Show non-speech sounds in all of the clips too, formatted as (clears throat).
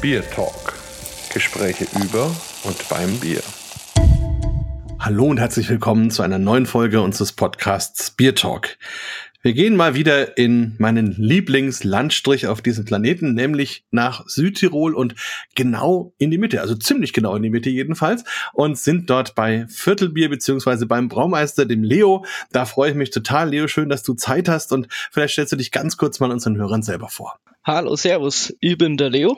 Bier Talk. Gespräche über und beim Bier. Hallo und herzlich willkommen zu einer neuen Folge unseres Podcasts Bier Talk. Wir gehen mal wieder in meinen Lieblingslandstrich auf diesem Planeten, nämlich nach Südtirol und genau in die Mitte, also ziemlich genau in die Mitte jedenfalls, und sind dort bei Viertelbier beziehungsweise beim Braumeister, dem Leo. Da freue ich mich total. Leo, schön, dass du Zeit hast und vielleicht stellst du dich ganz kurz mal unseren Hörern selber vor. Hallo, Servus, ich bin der Leo.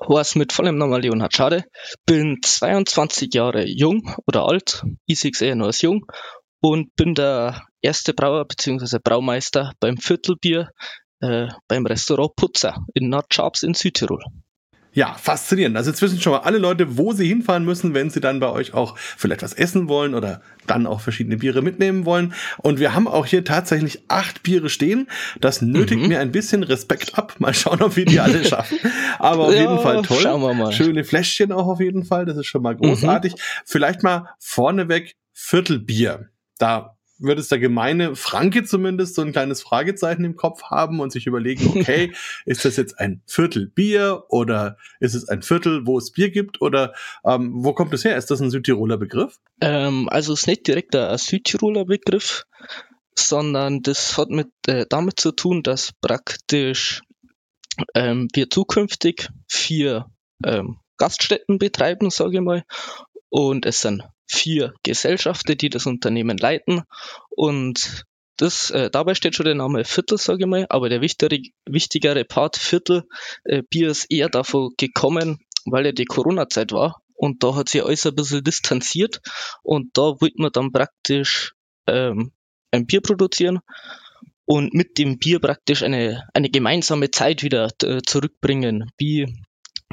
Horst mit vollem Namen Leonhard Schade. Bin 22 Jahre jung oder alt. Es eher nur als jung und bin der erste Brauer bzw. Braumeister beim Viertelbier äh, beim Restaurant Putzer in Nordschabs in Südtirol. Ja, faszinierend. Also jetzt wissen schon mal alle Leute, wo sie hinfahren müssen, wenn sie dann bei euch auch vielleicht was essen wollen oder dann auch verschiedene Biere mitnehmen wollen. Und wir haben auch hier tatsächlich acht Biere stehen. Das nötigt mhm. mir ein bisschen Respekt ab. Mal schauen, ob wir die alle (laughs) schaffen. Aber auf ja, jeden Fall toll. Schauen wir mal. Schöne Fläschchen auch auf jeden Fall. Das ist schon mal großartig. Mhm. Vielleicht mal vorneweg Viertelbier da wird es der gemeine Franke zumindest so ein kleines Fragezeichen im Kopf haben und sich überlegen, okay, (laughs) ist das jetzt ein Viertel Bier oder ist es ein Viertel, wo es Bier gibt oder ähm, wo kommt es her? Ist das ein Südtiroler Begriff? Ähm, also es ist nicht direkt ein Südtiroler Begriff, sondern das hat mit äh, damit zu tun, dass praktisch ähm, wir zukünftig vier ähm, Gaststätten betreiben, sage ich mal, und es sind vier Gesellschaften, die das Unternehmen leiten. Und das, äh, dabei steht schon der Name Viertel, sage ich mal, aber der wichtigere, wichtigere Part Viertel äh, Bier ist eher davon gekommen, weil ja die Corona-Zeit war. Und da hat sich alles ein bisschen distanziert. Und da wollte man dann praktisch ähm, ein Bier produzieren und mit dem Bier praktisch eine, eine gemeinsame Zeit wieder äh, zurückbringen, wie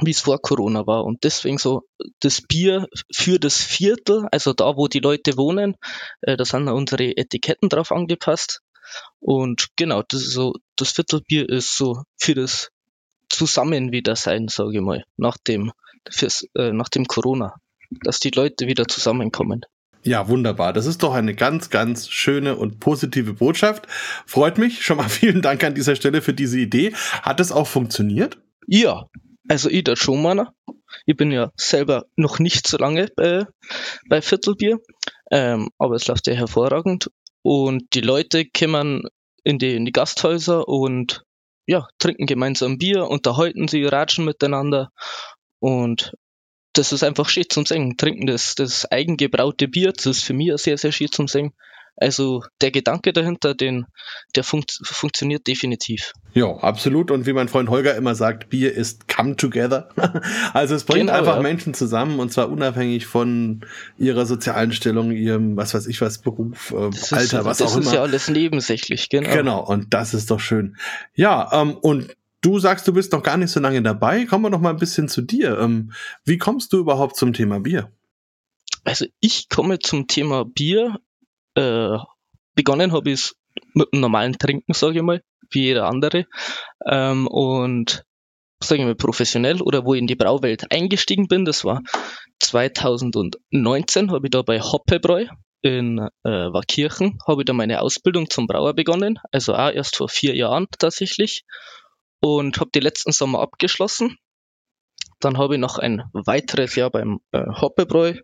wie es vor Corona war. Und deswegen so das Bier für das Viertel, also da, wo die Leute wohnen, äh, da sind unsere Etiketten drauf angepasst. Und genau, das ist so, das Viertelbier ist so für das Zusammen wieder sein, sage ich mal, nach dem, fürs, äh, nach dem Corona, dass die Leute wieder zusammenkommen. Ja, wunderbar. Das ist doch eine ganz, ganz schöne und positive Botschaft. Freut mich. Schon mal (laughs) vielen Dank an dieser Stelle für diese Idee. Hat es auch funktioniert? Ja, also ich da schon meiner. Ich bin ja selber noch nicht so lange bei, bei Viertelbier, ähm, aber es läuft ja hervorragend. Und die Leute kommen in die, in die Gasthäuser und ja, trinken gemeinsam Bier, unterhalten sie, ratschen miteinander und das ist einfach schön zum Singen. Trinken das, das eigengebraute Bier, das ist für mich sehr, sehr schön zum Singen. Also der Gedanke dahinter, den, der funkt, funktioniert definitiv. Ja, absolut. Und wie mein Freund Holger immer sagt, Bier ist come together. (laughs) also es bringt genau, einfach ja. Menschen zusammen und zwar unabhängig von ihrer sozialen Stellung, ihrem, was weiß ich was, Beruf, äh, ist, Alter, was auch immer. Das ist ja alles nebensächlich, genau. Genau, und das ist doch schön. Ja, ähm, und Du sagst, du bist noch gar nicht so lange dabei. Kommen wir noch mal ein bisschen zu dir. Ähm, wie kommst du überhaupt zum Thema Bier? Also ich komme zum Thema Bier äh, begonnen habe ich mit dem normalen Trinken, sage ich mal, wie jeder andere. Ähm, und sage ich mal professionell oder wo ich in die Brauwelt eingestiegen bin, das war 2019, habe ich da bei Hoppebräu in äh, Warkirchen, habe ich da meine Ausbildung zum Brauer begonnen, also auch erst vor vier Jahren tatsächlich und habe die letzten Sommer abgeschlossen. Dann habe ich noch ein weiteres Jahr beim äh, Hoppebräu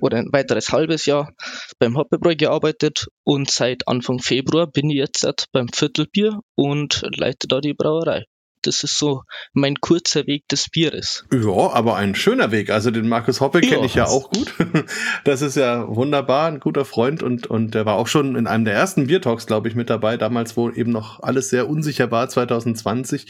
oder ein weiteres halbes Jahr beim Hoppebräu gearbeitet und seit Anfang Februar bin ich jetzt beim Viertelbier und leite da die Brauerei. Das ist so mein kurzer Weg des Bieres. Ja, aber ein schöner Weg. Also den Markus Hoppe ja. kenne ich ja auch gut. (laughs) Das ist ja wunderbar, ein guter Freund und, und der war auch schon in einem der ersten Biertalks, glaube ich, mit dabei, damals, wo eben noch alles sehr unsicher war, 2020.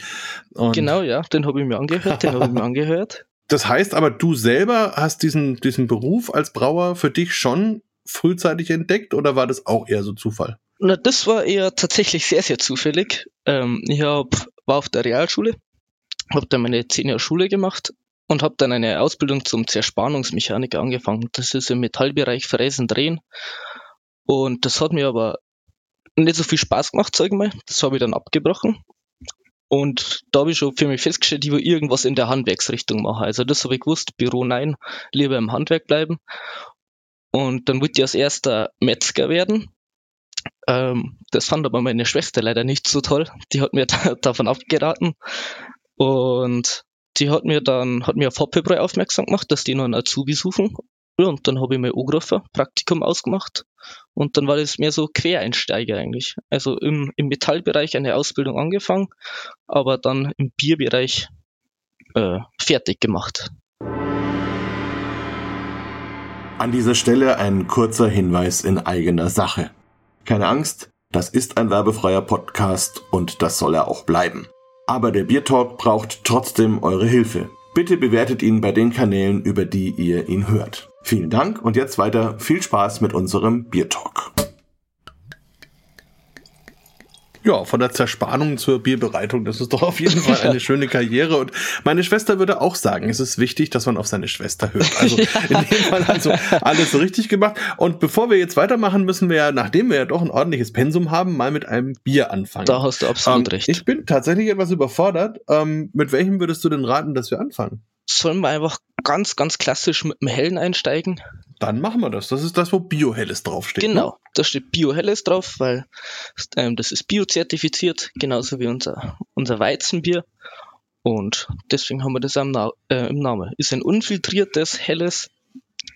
Und genau, ja, den habe ich mir angehört, den habe ich mir (laughs) angehört. Das heißt aber, du selber hast diesen, diesen Beruf als Brauer für dich schon frühzeitig entdeckt oder war das auch eher so Zufall? Na, das war eher tatsächlich sehr, sehr zufällig. Ähm, ich hab, war auf der Realschule, habe dann meine zehn Jahre Schule gemacht und habe dann eine Ausbildung zum Zerspannungsmechaniker angefangen. Das ist im Metallbereich Fräsen, Drehen. Und das hat mir aber nicht so viel Spaß gemacht, sag ich mal. Das habe ich dann abgebrochen und da habe ich schon für mich festgestellt, ich will irgendwas in der Handwerksrichtung machen. Also das habe ich gewusst, Büro nein, lieber im Handwerk bleiben. Und dann wollte ich als erster Metzger werden. Ähm, das fand aber meine Schwester leider nicht so toll. Die hat mir (laughs) da, davon abgeraten. Und die hat mir dann, hat mir auf Hoppebräu aufmerksam gemacht, dass die noch einen Azubi suchen. Und dann habe ich mir angerufen, Praktikum ausgemacht. Und dann war das mehr so Quereinsteiger eigentlich. Also im, im Metallbereich eine Ausbildung angefangen, aber dann im Bierbereich äh, fertig gemacht. An dieser Stelle ein kurzer Hinweis in eigener Sache. Keine Angst, das ist ein werbefreier Podcast und das soll er auch bleiben. Aber der Biertalk braucht trotzdem eure Hilfe. Bitte bewertet ihn bei den Kanälen, über die ihr ihn hört. Vielen Dank und jetzt weiter viel Spaß mit unserem Biertalk. Ja, von der Zerspannung zur Bierbereitung, das ist doch auf jeden Fall eine (laughs) schöne Karriere. Und meine Schwester würde auch sagen, es ist wichtig, dass man auf seine Schwester hört. Also (laughs) in dem Fall also alles richtig gemacht. Und bevor wir jetzt weitermachen, müssen wir ja, nachdem wir ja doch ein ordentliches Pensum haben, mal mit einem Bier anfangen. Da hast du absolut ähm, recht. Ich bin tatsächlich etwas überfordert. Ähm, mit welchem würdest du denn raten, dass wir anfangen? Sollen wir einfach ganz, ganz klassisch mit dem Hellen einsteigen? Dann machen wir das. Das ist das, wo Bio-Helles draufsteht. Genau, Ne? da steht Bio-Helles drauf, weil ähm, das ist biozertifiziert, genauso wie unser, unser Weizenbier. Und deswegen haben wir das Na äh, im Namen. Ist ein unfiltriertes, helles.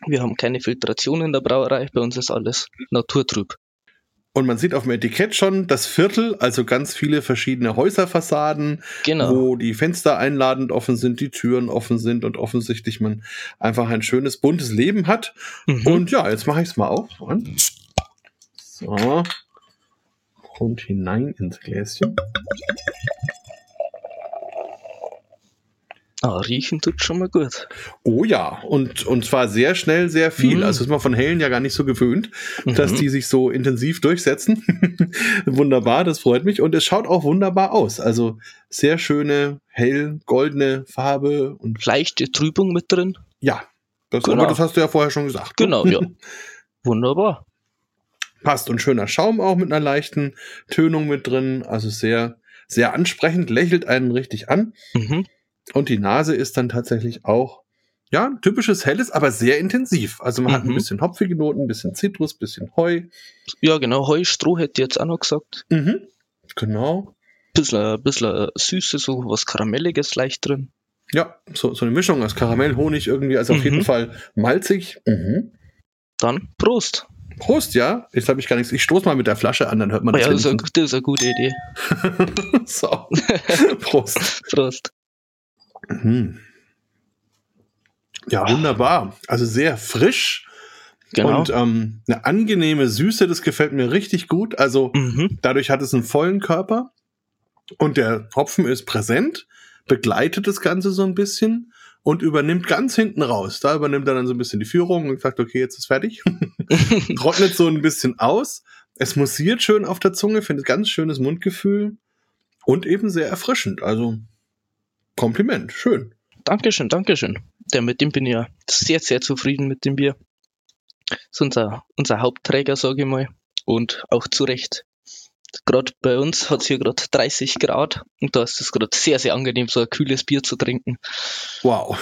Wir haben keine Filtration in der Brauerei, bei uns ist alles naturtrüb. Und man sieht auf dem Etikett schon das Viertel, also ganz viele verschiedene Häuserfassaden, Genau. wo die Fenster einladend offen sind, die Türen offen sind und offensichtlich man einfach ein schönes, buntes Leben hat. Mhm. Und ja, jetzt mache ich es mal auf. Und so. Und hinein ins Gläschen. Ah, riechen tut schon mal gut. Oh ja, und, und zwar sehr schnell, sehr viel. Mhm. Also ist man von Hellen ja gar nicht so gewöhnt, dass Mhm. die sich so intensiv durchsetzen. (laughs) wunderbar, das freut mich. Und es schaut auch wunderbar aus. Also sehr schöne, hell, goldene Farbe und Leichte Trübung mit drin. ja. Das, Genau. Aber das hast du ja vorher schon gesagt. ne? Genau, ja. (laughs) Wunderbar. Passt und schöner Schaum auch mit einer leichten Tönung mit drin. Also sehr, sehr ansprechend, lächelt einen richtig an. Mhm. Und die Nase ist dann tatsächlich auch, ja, typisches helles, aber sehr intensiv. Also man hat ein Mhm. bisschen hopfige Noten, ein bisschen Zitrus, ein bisschen Heu. Ja, genau, Heustroh hätte ich jetzt auch noch gesagt. Mhm. Genau. Bisschen, bisschen Süße, so was Karamelliges leicht drin. Ja, so, so eine Mischung aus Karamell, Honig irgendwie, also auf Mhm. jeden Fall malzig. Mhm. Dann Prost. Prost, ja. Jetzt habe ich gar nichts. Ich stoße mal mit der Flasche an, dann hört man Oh das. ja, das ist, eine, das ist eine gute Idee. (laughs) so. (laughs) Prost. Prost. Mhm. Ja, wunderbar. Also sehr frisch Genau. und ähm, eine angenehme Süße, das gefällt mir richtig gut. Also mhm. dadurch hat es einen vollen Körper und der Hopfen ist präsent, begleitet das Ganze so ein bisschen und übernimmt ganz hinten raus. Da übernimmt er dann so ein bisschen die Führung und sagt, okay, jetzt ist fertig. (laughs) Trocknet so ein bisschen aus. Es mussiert schön auf der Zunge, finde ganz schönes Mundgefühl und eben sehr erfrischend. Also Kompliment, schön. Dankeschön, Dankeschön. Ja, mit dem bin ich ja sehr, sehr zufrieden mit dem Bier. ist unser, unser Hauptträger, sage ich mal. Und auch zu Recht. Gerade bei uns hat es hier gerade 30 Grad und da ist es gerade sehr, sehr angenehm, so ein kühles Bier zu trinken. Wow.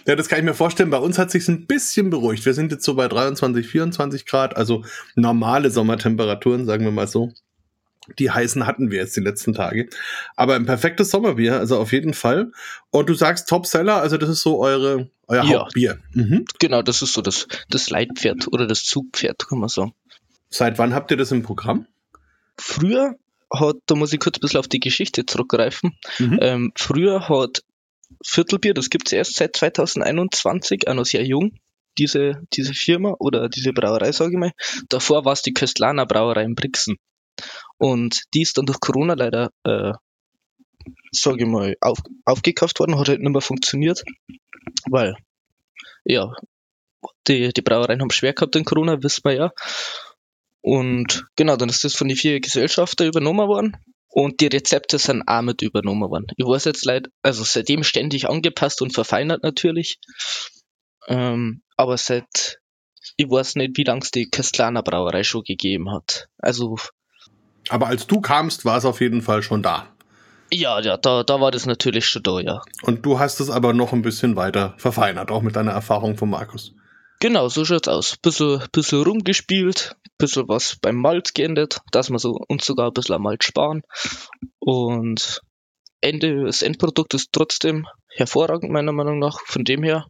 (laughs) ja, das kann ich mir vorstellen. Bei uns hat sich ein bisschen beruhigt. Wir sind jetzt so bei 23, 24 Grad, also normale Sommertemperaturen, sagen wir mal so. Die heißen hatten wir jetzt die letzten Tage. Aber ein perfektes Sommerbier, also auf jeden Fall. Und du sagst Topseller, also das ist so eure, euer Ja. Hauptbier. Mhm. Genau, das ist so das, das Leitpferd oder das Zugpferd, kann man sagen. Seit wann habt ihr das im Programm? Früher hat, da muss ich kurz ein bisschen auf die Geschichte zurückgreifen. Mhm. Ähm, früher hat Viertelbier, das gibt es erst seit 2021, auch noch sehr jung, diese, diese Firma oder diese Brauerei, sage ich mal. Davor war es die Köstlaner Brauerei in Brixen. Und die ist dann durch Corona leider, äh, sage ich mal, auf, aufgekauft worden, hat halt nicht mehr funktioniert, weil, ja, die, die Brauereien haben schwer gehabt in Corona, wissen wir ja. Und genau, dann ist das von den vier Gesellschaften übernommen worden. Und die Rezepte sind auch mit übernommen worden. Ich weiß jetzt leider, also seitdem ständig angepasst und verfeinert natürlich. Ähm, aber seit, ich weiß nicht, wie lange es die Köstlaner Brauerei schon gegeben hat. Also, Aber als du kamst, war es auf jeden Fall schon da. ja, ja, da, da war das natürlich schon da, ja. Und du hast es aber noch ein bisschen weiter verfeinert, auch mit deiner Erfahrung von Markus. Genau, so schaut's aus. Bisschen, bisschen rumgespielt, bisschen was beim Malz geändert, dass wir so uns sogar ein bisschen am Malz sparen. Und Ende, das Endprodukt ist trotzdem hervorragend, meiner Meinung nach. Von dem her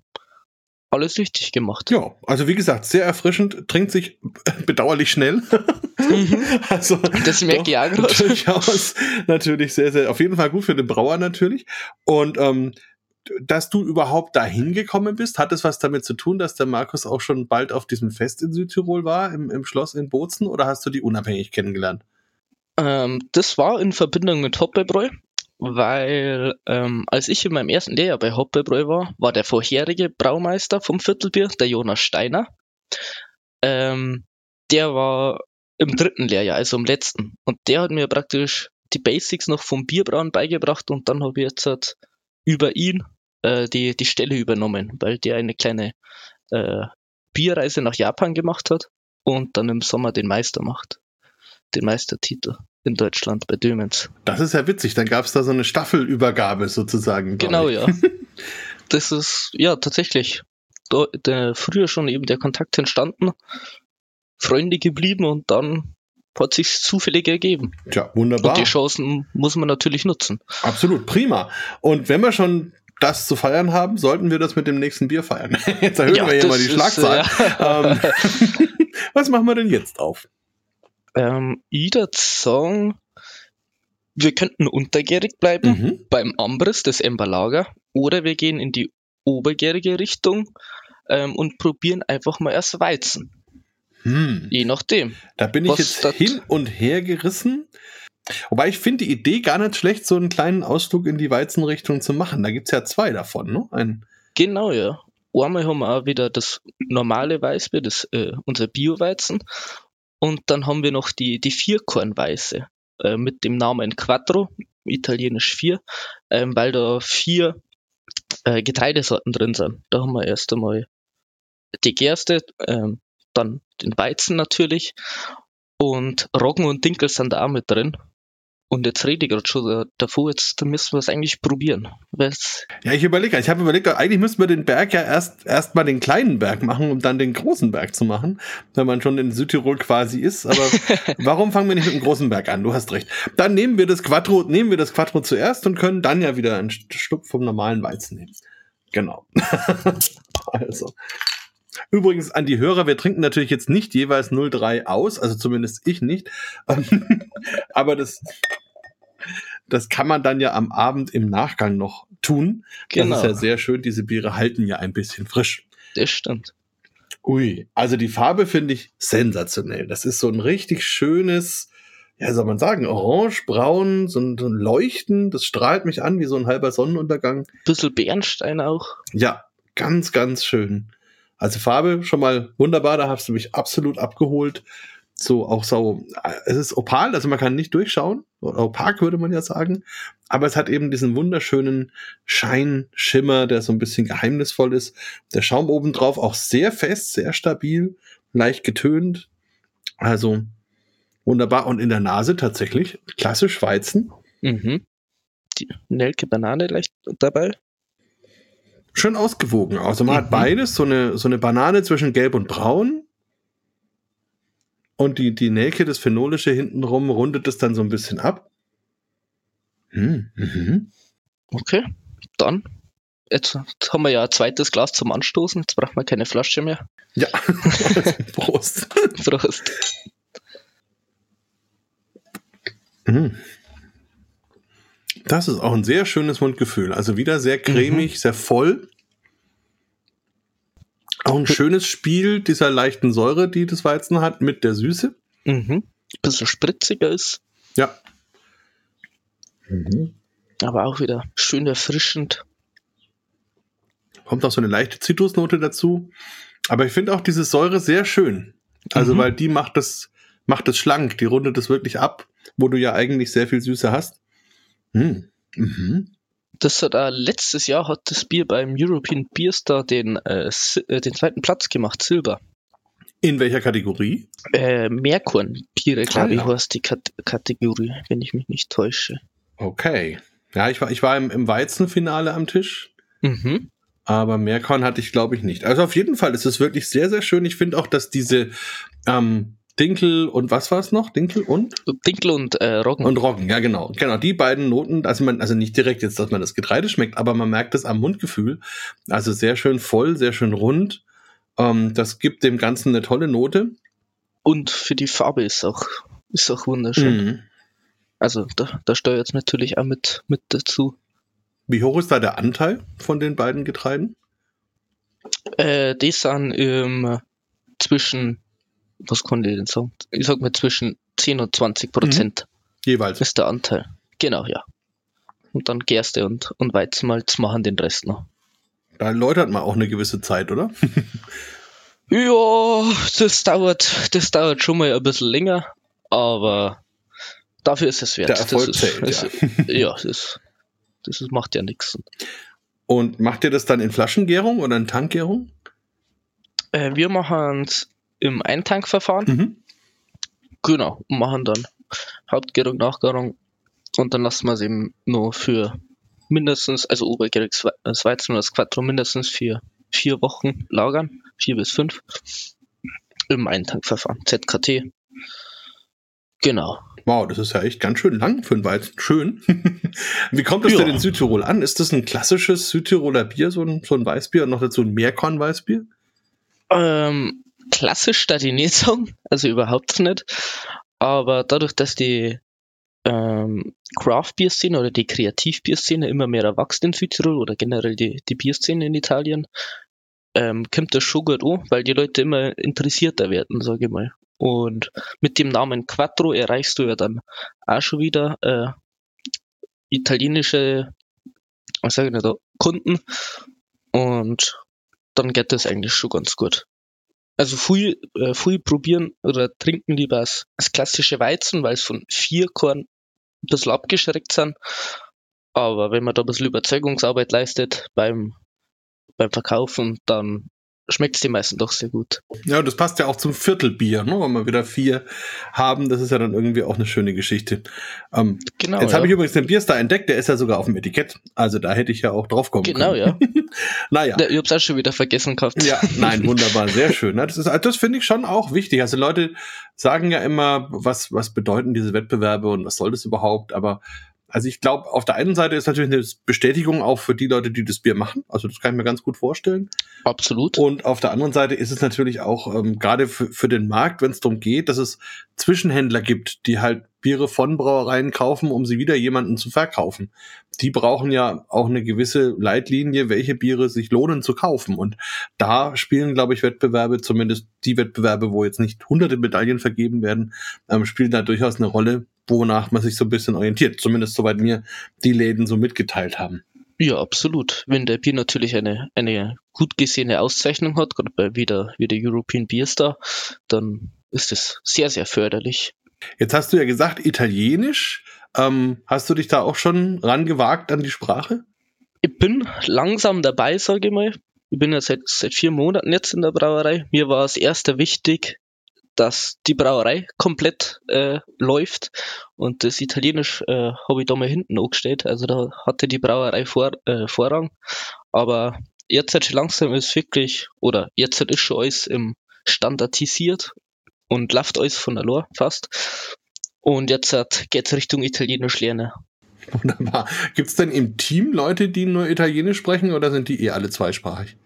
alles richtig gemacht. Ja, also wie gesagt, sehr erfrischend, trinkt sich bedauerlich schnell. (laughs) Mhm. (laughs) also Das merke ich auch durchaus natürlich sehr, sehr, auf jeden Fall gut für den Brauer natürlich. Und ähm, dass du überhaupt dahin gekommen bist, hat es was damit zu tun, dass der Markus auch schon bald auf diesem Fest in Südtirol war, im, im Schloss in Bozen, oder hast du die unabhängig kennengelernt? Ähm, das war in Verbindung mit Hoppebräu, weil ähm, als ich in meinem ersten Lehrjahr bei Hoppebräu war, war der vorherige Braumeister vom Viertelbier, der Jonas Steiner. Ähm, der war im dritten Lehrjahr, also im letzten. Und der hat mir praktisch die Basics noch vom Bierbrauen beigebracht und dann habe ich jetzt halt über ihn äh, die, die Stelle übernommen, weil der eine kleine äh, Bierreise nach Japan gemacht hat und dann im Sommer den Meister macht. Den Meistertitel in Deutschland bei Dömens. Das ist ja witzig, dann gab es da so eine Staffelübergabe sozusagen. Genau, ich. ja. Das ist, ja, tatsächlich. Da, früher schon eben der Kontakt entstanden, Freunde geblieben und dann hat sich zufällig ergeben. Tja, wunderbar. Und die Chancen muss man natürlich nutzen. Absolut, prima. Und wenn wir schon das zu feiern haben, sollten wir das mit dem nächsten Bier feiern. (laughs) Jetzt erhöhen Ja, wir hier mal die ist, Schlagzahl. Ähm, (laughs) was machen wir denn jetzt auf? Ähm, würd sagen, wir könnten untergärig bleiben Mhm. beim Ambris des Ember Lager oder wir gehen in die obergärige Richtung ähm, und probieren einfach mal erst Weizen. Hm. Je nachdem. Da bin ich jetzt dat- hin und her gerissen. Wobei ich finde die Idee gar nicht schlecht, so einen kleinen Ausflug in die Weizenrichtung zu machen. Da gibt's ja zwei davon, ne? Ein, Genau, ja. Einmal haben wir auch wieder das normale Weißbier, das, äh, unser Bio-Weizen. Und dann haben wir noch die, die Vierkornweiße äh, mit dem Namen Quattro, italienisch vier, ähm, weil da vier äh, Getreidesorten drin sind. Da haben wir erst einmal die Gerste, ähm, dann den Weizen natürlich und Roggen und Dinkel sind da auch mit drin. Und jetzt rede ich gerade schon da- davor, jetzt müssen wir es eigentlich probieren. Weil's, ja, ich überlege, ich habe überlegt, eigentlich müssten wir den Berg ja erst erst mal den kleinen Berg machen, um dann den großen Berg zu machen, wenn man schon in Südtirol quasi ist. Aber (laughs) warum fangen wir nicht mit dem großen Berg an? Du hast recht. Dann nehmen wir das Quattro, nehmen wir das Quattro zuerst und können dann ja wieder einen Schluck vom normalen Weizen nehmen. Genau. (laughs) also. Übrigens an die Hörer, wir trinken natürlich jetzt nicht jeweils 03 aus, also zumindest ich nicht. (laughs) Aber das, das kann man dann ja am Abend im Nachgang noch tun. genau, Das ist ja sehr schön. Diese Biere halten ja ein bisschen frisch. das stimmt. Ui, also die Farbe finde ich sensationell. Das ist so ein richtig schönes, ja, soll man sagen, orange, braun, so ein, so ein Leuchten. Das strahlt mich an wie so ein halber Sonnenuntergang. Bisschen Bernstein auch. Ja, ganz, ganz schön. Also Farbe schon mal wunderbar, da hast du mich absolut abgeholt. So auch so, es ist opal, also man kann nicht durchschauen. Oder opak würde man ja sagen. Aber es hat eben diesen wunderschönen Schein, Schimmer, der so ein bisschen geheimnisvoll ist. Der Schaum obendrauf auch sehr fest, sehr stabil, leicht getönt. Also wunderbar. Und in der Nase tatsächlich klassisch Weizen. Mhm. Die Nelke Banane leicht dabei. Schön ausgewogen. Also man hat Mhm. beides, so eine, so eine Banane zwischen Gelb und Braun. Und die, die Nelke, das Phenolische hintenrum, rundet es dann so ein bisschen ab. Hm, mhm. Okay, dann. Jetzt, haben wir ja ein zweites Glas zum Anstoßen. Jetzt brauchen wir keine Flasche mehr. Ja, (laughs) Prost. Prost. Mhm. Das ist auch ein sehr schönes Mundgefühl. Also wieder sehr cremig, sehr voll. Auch ein schönes Spiel dieser leichten Säure, die das Weizen hat, mit der Süße. Mhm. Bisschen spritziger ist, Ja. aber auch wieder schön erfrischend. kommt auch so eine leichte Zitrusnote dazu. Aber ich finde auch diese Säure sehr schön. Also, Mhm. weil die macht das, macht das schlank, die rundet es wirklich ab, wo du ja eigentlich sehr viel Süße hast. Hm. Mhm. Das hat auch letztes Jahr hat das Bier beim European Beer Star den, äh, äh, den zweiten Platz gemacht, Silber. In welcher Kategorie? Äh, Meerkorn-Biere, glaube Ah, ich, ja. heißt die Kat Kategorie, wenn ich mich nicht täusche. Okay. Ja, ich war, ich war im, im Weizenfinale am Tisch, Mhm. aber Meerkorn hatte ich, glaube ich, nicht. Also auf jeden Fall ist es wirklich sehr, sehr schön. Ich finde auch, dass diese, ähm, Dinkel und was war es noch? Dinkel und? Dinkel und äh, Roggen. Und Roggen, ja genau. Genau, die beiden Noten, also man, also nicht direkt jetzt, dass man das Getreide schmeckt, aber man merkt es am Mundgefühl. Also sehr schön voll, sehr schön rund. Ähm, das gibt dem Ganzen eine tolle Note. Und für die Farbe ist auch, ist auch wunderschön. Mhm. Also da, da steuert es natürlich auch mit, mit dazu. Wie hoch ist da der Anteil von den beiden Getreiden? Äh, die sind ähm, zwischen, was kann ich denn sagen? Ich sag mal zwischen 10 und 20 Prozent Jeweils. ist der Anteil. Genau, ja. Und dann Gerste und, und Weizenmalz machen den Rest noch. Da läutert man auch eine gewisse Zeit, oder? (laughs) Ja, das dauert, das dauert schon mal ein bisschen länger, aber dafür ist es wert. Der Erfolg das zählt, ist, ist, (laughs) ja. das, das ist, macht ja nichts. Und macht ihr das dann in Flaschengärung oder in Tankgärung? Äh, wir machen es im Eintankverfahren. Mhm. Genau, machen dann Hauptgärung, Nachgärung und dann lassen wir es eben nur für mindestens, also obergäriges das Weizen oder das Quattro mindestens für vier Wochen lagern, vier bis fünf, im Eintankverfahren, ZKT. Genau. Wow, das ist ja echt ganz schön lang für ein Weizen. Schön. (laughs) Wie kommt das Ja. denn in Südtirol an? Ist das ein klassisches Südtiroler Bier, so ein, so ein Weißbier und noch dazu ein Meerkorn-Weißbier? Ähm, klassisch da die nicht sagen, also überhaupt nicht. Aber dadurch, dass die ähm, Craft-Bier-Szene oder die Kreativ-Bier-Szene immer mehr erwachsen in Südtirol oder generell die, die Bierszene in Italien, ähm, kommt das schon gut an, weil die Leute immer interessierter werden, sage ich mal. Und mit dem Namen Quattro erreichst du ja dann auch schon wieder äh, italienische, was sage ich nicht, Kunden und dann geht das eigentlich schon ganz gut. Also viel, äh, viel probieren oder trinken lieber das, das klassische Weizen, weil es von vier Korn ein bisschen abgeschreckt sind. Aber wenn man da ein bisschen Überzeugungsarbeit leistet beim, beim Verkaufen, dann schmeckt es den meisten doch sehr gut. Ja, das passt ja auch zum Viertelbier, ne? wenn wir wieder vier haben. Das ist ja dann irgendwie auch eine schöne Geschichte. Ähm, Genau. jetzt ja. habe ich übrigens den Bierstar entdeckt, der ist ja sogar auf dem Etikett. Also da hätte ich ja auch drauf kommen Genau, können. ja. (laughs) Naja. ja. Ich hab's auch schon wieder vergessen gehabt. Ja, nein, (laughs) wunderbar, sehr schön. Das, ist, das finde ich schon auch wichtig. Also Leute sagen ja immer, was, was bedeuten diese Wettbewerbe und was soll das überhaupt? Aber also ich glaube, auf der einen Seite ist natürlich eine Bestätigung auch für die Leute, die das Bier machen. Also das kann ich mir ganz gut vorstellen. Absolut. Und auf der anderen Seite ist es natürlich auch ähm, gerade für, für den Markt, wenn es darum geht, dass es Zwischenhändler gibt, die halt Biere von Brauereien kaufen, um sie wieder jemanden zu verkaufen. Die brauchen ja auch eine gewisse Leitlinie, welche Biere sich lohnen zu kaufen. Und da spielen, glaube ich, Wettbewerbe, zumindest die Wettbewerbe, wo jetzt nicht hunderte Medaillen vergeben werden, ähm, spielen da durchaus eine Rolle, wonach man sich so ein bisschen orientiert. Zumindest soweit mir die Läden so mitgeteilt haben. Ja, absolut. Wenn der Bier natürlich eine, eine gut gesehene Auszeichnung hat, gerade bei wie der, wie der European Beer Star, dann ist es sehr, sehr förderlich. Jetzt hast du ja gesagt, Italienisch. Ähm, hast du dich da auch schon rangewagt an die Sprache? Ich bin langsam dabei, sage ich mal. Ich bin ja seit, seit vier Monaten jetzt in der Brauerei. Mir war als erster wichtig, dass die Brauerei komplett äh, läuft und das Italienisch äh, habe ich da mal hinten angestellt. Also da hatte die Brauerei vor, äh, Vorrang. Aber jetzt halt schon langsam ist wirklich, oder jetzt ist schon alles im standardisiert und läuft alles von allein fast. Und jetzt geht's Richtung Italienisch lernen. Wunderbar. Gibt es denn im Team Leute, die nur Italienisch sprechen oder sind die eh alle zweisprachig?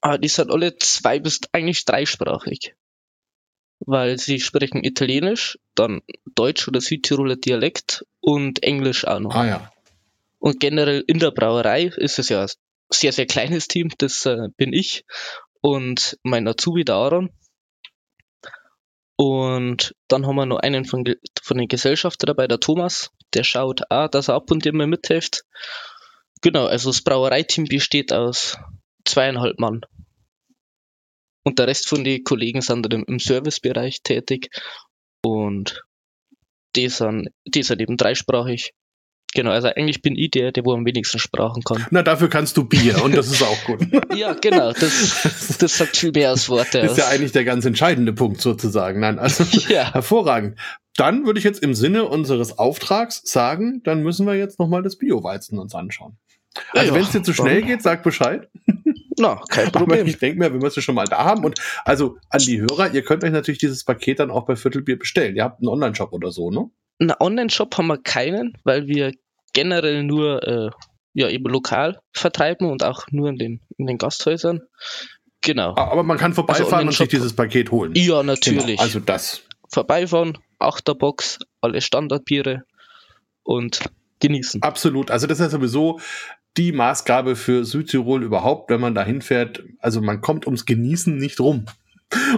Ah, die sind alle zwei bis eigentlich dreisprachig. Weil sie sprechen Italienisch, dann Deutsch oder Südtiroler Dialekt und Englisch auch noch. Ah ja. Und generell in der Brauerei ist es ja ein sehr, sehr kleines Team, das äh, bin ich und mein Azubi, der Aaron. Und dann haben wir noch einen von, von den Gesellschaftern dabei, der Thomas, der schaut auch, dass er ab und mal mithilft. Genau, also das Brauereiteam besteht aus zweieinhalb Mann. Und der Rest von den Kollegen sind dann im, im Servicebereich tätig und die sind, die sind eben dreisprachig. Genau, also eigentlich bin ich der, der wo am wenigsten Sprachen kann. Na, dafür kannst du Bier und das ist auch gut. (laughs) Ja, genau, das, (laughs) das sagt viel mehr als Worte ist aus. ja eigentlich der ganz entscheidende Punkt sozusagen. Nein, also (laughs) Ja. hervorragend. Dann würde ich jetzt im Sinne unseres Auftrags sagen, dann müssen wir jetzt nochmal das Bio-Weizen uns anschauen. Also Ja, wenn es dir zu schnell geht, sag Bescheid. Na, kein Aber Problem. ich denke mir, wir müssen schon mal da haben. Und also an die Hörer, ihr könnt euch natürlich dieses Paket dann auch bei Viertelbier bestellen. Ihr habt einen Online-Shop oder so, ne? Einen Online-Shop haben wir keinen, weil wir generell nur äh, ja, eben lokal vertreiben und auch nur in den, in den Gasthäusern. Genau. Aber man kann vorbeifahren Also und sich dieses Paket holen. Ja, natürlich. Genau, also das. Vorbeifahren, Achterbox, alle Standardbiere und genießen. Absolut. Also das ist sowieso die Maßgabe für Südtirol überhaupt, wenn man da hinfährt. Also man kommt ums Genießen nicht rum.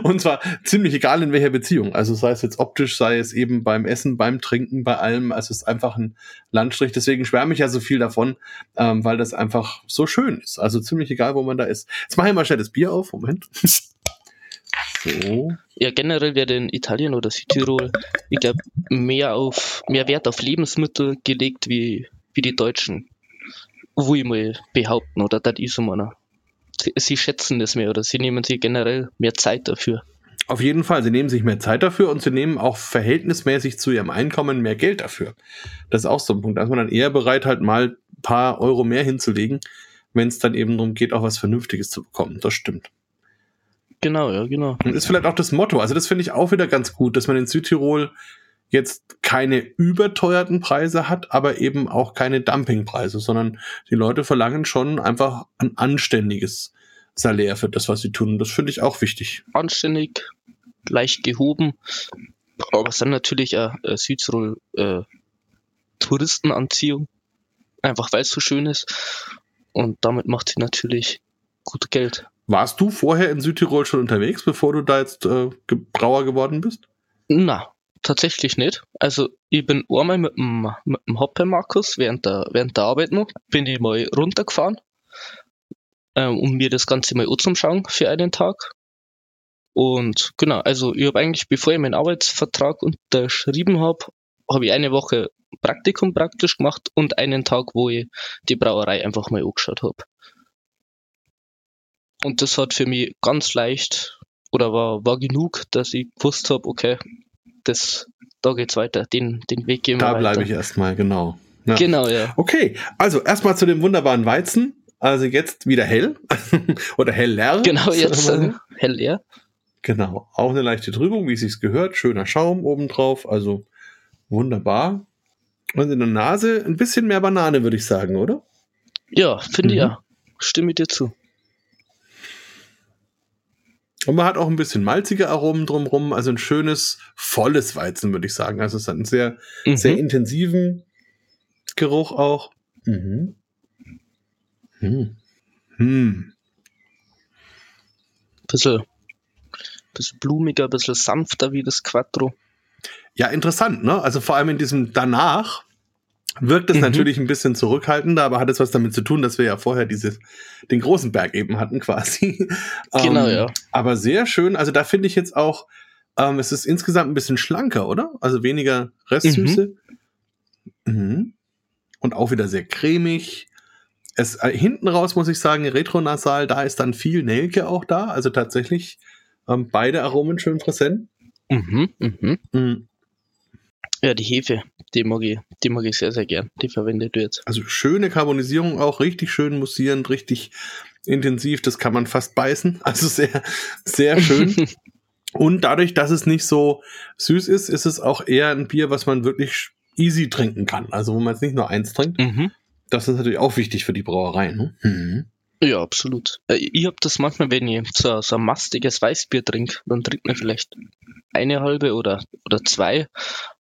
Und zwar ziemlich egal in welcher Beziehung. Also sei es jetzt optisch, sei es eben beim Essen, beim Trinken, bei allem. Also es ist einfach ein Landstrich. Deswegen schwärme ich ja so viel davon, ähm, weil das einfach so schön ist. Also ziemlich egal, wo man da ist. Jetzt mache ich mal schnell das Bier auf. Moment. So. Ja, generell wird in Italien oder Südtirol, ich glaube, mehr auf mehr Wert auf Lebensmittel gelegt wie, wie die Deutschen. Wo ich mal behaupten, oder das ist so meiner. Sie, schätzen das mehr oder sie nehmen sich generell mehr Zeit dafür. Auf jeden Fall, sie nehmen sich mehr Zeit dafür und sie nehmen auch verhältnismäßig zu ihrem Einkommen mehr Geld dafür. Das ist auch so ein Punkt. Da ist man dann eher bereit, halt mal ein paar Euro mehr hinzulegen, wenn es dann eben darum geht, auch was Vernünftiges zu bekommen. Das stimmt. Genau, ja, genau. Und ist vielleicht auch das Motto. Also das finde ich auch wieder ganz gut, dass man in Südtirol jetzt keine überteuerten Preise hat, aber eben auch keine Dumpingpreise, sondern die Leute verlangen schon einfach ein anständiges Salär für das, was sie tun. Das finde ich auch wichtig. Anständig, leicht gehoben. Aber es ist dann natürlich auch äh, Südtirol äh, Touristenanziehung. Einfach weil es so schön ist. Und damit macht sie natürlich gut Geld. Warst du vorher in Südtirol schon unterwegs, bevor du da jetzt äh, Brauer geworden bist? Na, tatsächlich nicht. Also ich bin einmal mit dem, mit dem Hoppe Markus während der, während der Arbeit noch, bin ich mal runtergefahren, ähm, um mir das Ganze mal anzuschauen für einen Tag. Und genau, also ich habe eigentlich, bevor ich meinen Arbeitsvertrag unterschrieben habe, habe ich eine Woche Praktikum praktisch gemacht und einen Tag, wo ich die Brauerei einfach mal angeschaut habe. Und das hat für mich ganz leicht oder war, war genug, dass ich gewusst habe, okay, das, da geht's weiter, den, den Weg gehen wir Da weiter. bleibe ich erstmal, genau. Ja. Genau, ja. Okay, also erstmal zu dem wunderbaren Weizen. Also jetzt wieder hell (laughs) oder heller. Genau, jetzt äh, hell leer. Genau, auch eine leichte Trübung, wie es sich gehört. Schöner Schaum obendrauf, also wunderbar. Und in der Nase ein bisschen mehr Banane, würde ich sagen, oder? Ja, finde ich Mhm. ja. Stimme ich dir zu. Und man hat auch ein bisschen malzige Aromen drumrum, also ein schönes, volles Weizen, würde ich sagen. Also es hat einen sehr, Mhm. sehr intensiven Geruch auch. Mhm. Hm. Hm. bisschen, bisschen blumiger, bisschen sanfter wie das Quattro. Ja, interessant, ne? Also vor allem in diesem danach wirkt es Mhm. natürlich ein bisschen zurückhaltender, aber hat es was damit zu tun, dass wir ja vorher dieses, den großen Berg eben hatten quasi. (laughs) Genau, Ähm, ja. Aber sehr schön. Also da finde ich jetzt auch, ähm, es ist insgesamt ein bisschen schlanker, oder? Also weniger Restsüße. Mhm. Und auch wieder sehr cremig. Es, äh, hinten raus muss ich sagen, retronasal, da ist dann viel Nelke auch da. Also tatsächlich ähm, beide Aromen schön präsent. Mhm, mhm. Ja, die Hefe, die mag ich, die mag ich sehr, sehr gern. Die verwendet wird. Also schöne Karbonisierung auch, richtig schön mussierend, richtig intensiv, das kann man fast beißen. (laughs) Also sehr, sehr schön. (laughs) Und dadurch, dass es nicht so süß ist, ist es auch eher ein Bier, was man wirklich easy trinken kann. Also wo man jetzt nicht nur eins trinkt. mhm. Das ist natürlich auch wichtig für die Brauerei. Ne? Mhm. Ja, absolut. Äh, Ich hab das manchmal, wenn ich so, so ein mastiges Weißbier trinke, dann trinkt man vielleicht eine halbe oder, oder zwei,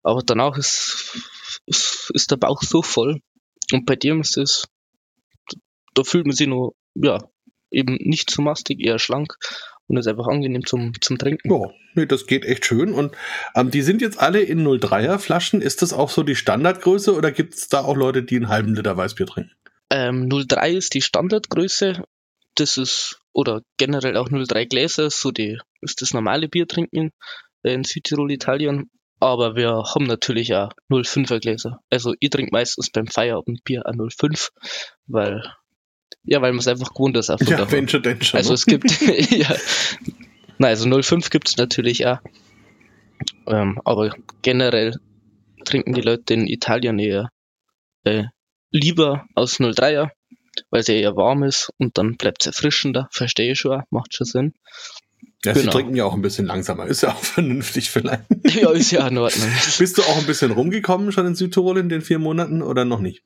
aber danach ist, ist, ist der Bauch so voll. Und bei dem ist es, da fühlt man sich nur, ja, eben nicht so mastig, eher schlank und ist einfach angenehm zum, zum Trinken. Ja, nee, das geht echt schön. Und ähm, die sind jetzt alle in 03er Flaschen. Ist das auch so die Standardgröße oder gibt es da auch Leute, die einen halben Liter Weißbier trinken? Ähm, 03 ist die Standardgröße. Das ist, oder generell auch 03 Gläser, so die, ist das normale Bier trinken in Südtirol, Italien. Aber wir haben natürlich auch 05er Gläser. Also ich trinke meistens beim Feierabendbier auch 05, weil, ja, weil man es einfach gewohnt ist. Auch Ja, daher. wenn schon, denn schon. Also ne? es gibt, (laughs) (laughs) ja. Nein, also 05 gibt es natürlich auch. Ähm, aber generell trinken die Leute in Italien eher äh, lieber aus 03er weil es ja eher warm ist und dann bleibt es erfrischender. Verstehe ich schon, macht schon Sinn. Ja, sie Genau. trinken ja auch ein bisschen langsamer. Ist ja auch (laughs) vernünftig vielleicht. (laughs) ja, ist ja in Ordnung. Bist du auch ein bisschen rumgekommen schon in Südtirol in den vier Monaten oder noch nicht?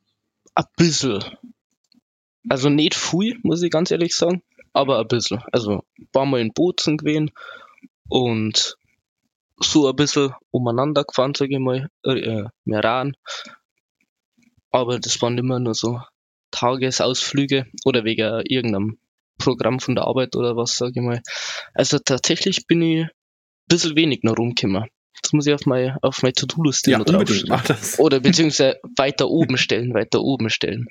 Ein bisschen. Also nicht viel, muss ich ganz ehrlich sagen, aber ein bisschen. Also war mal in Bozen gewesen und so ein bisschen umeinander gefahren, sage ich mal, äh, äh, Meran. Aber das waren immer nur so Tagesausflüge oder wegen irgendeinem Programm von der Arbeit oder was, sage ich mal. Also tatsächlich bin ich ein bisschen wenig noch rumgekommen. Das muss ich auf meine, auf meine To-Do-Liste Ja. Mach das. (laughs) Oder beziehungsweise weiter oben stellen, weiter oben stellen.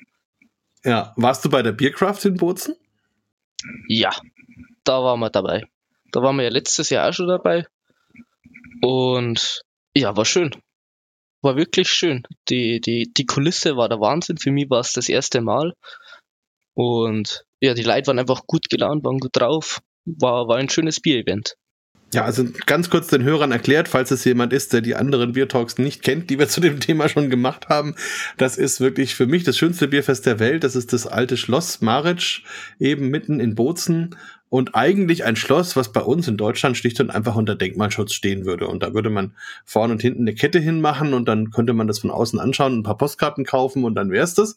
Ja, warst du bei der Biercraft in Bozen? Ja, da waren wir dabei. Da waren wir ja letztes Jahr auch schon dabei. Und ja, war schön. War wirklich schön. Die, die, die Kulisse war der Wahnsinn. Für mich war es das erste Mal. Und ja, die Leute waren einfach gut gelaunt, waren gut drauf. War, war ein schönes Bier-Event. Ja, also ganz kurz den Hörern erklärt, falls es jemand ist, der die anderen Biertalks nicht kennt, die wir zu dem (laughs) Thema schon gemacht haben. Das ist wirklich für mich das schönste Bierfest der Welt. Das ist das alte Schloss Maric, eben mitten in Bozen. Und eigentlich ein Schloss, was bei uns in Deutschland schlicht und einfach unter Denkmalschutz stehen würde. Und da würde man vorne und hinten eine Kette hinmachen und dann könnte man das von außen anschauen, ein paar Postkarten kaufen und dann wär's das.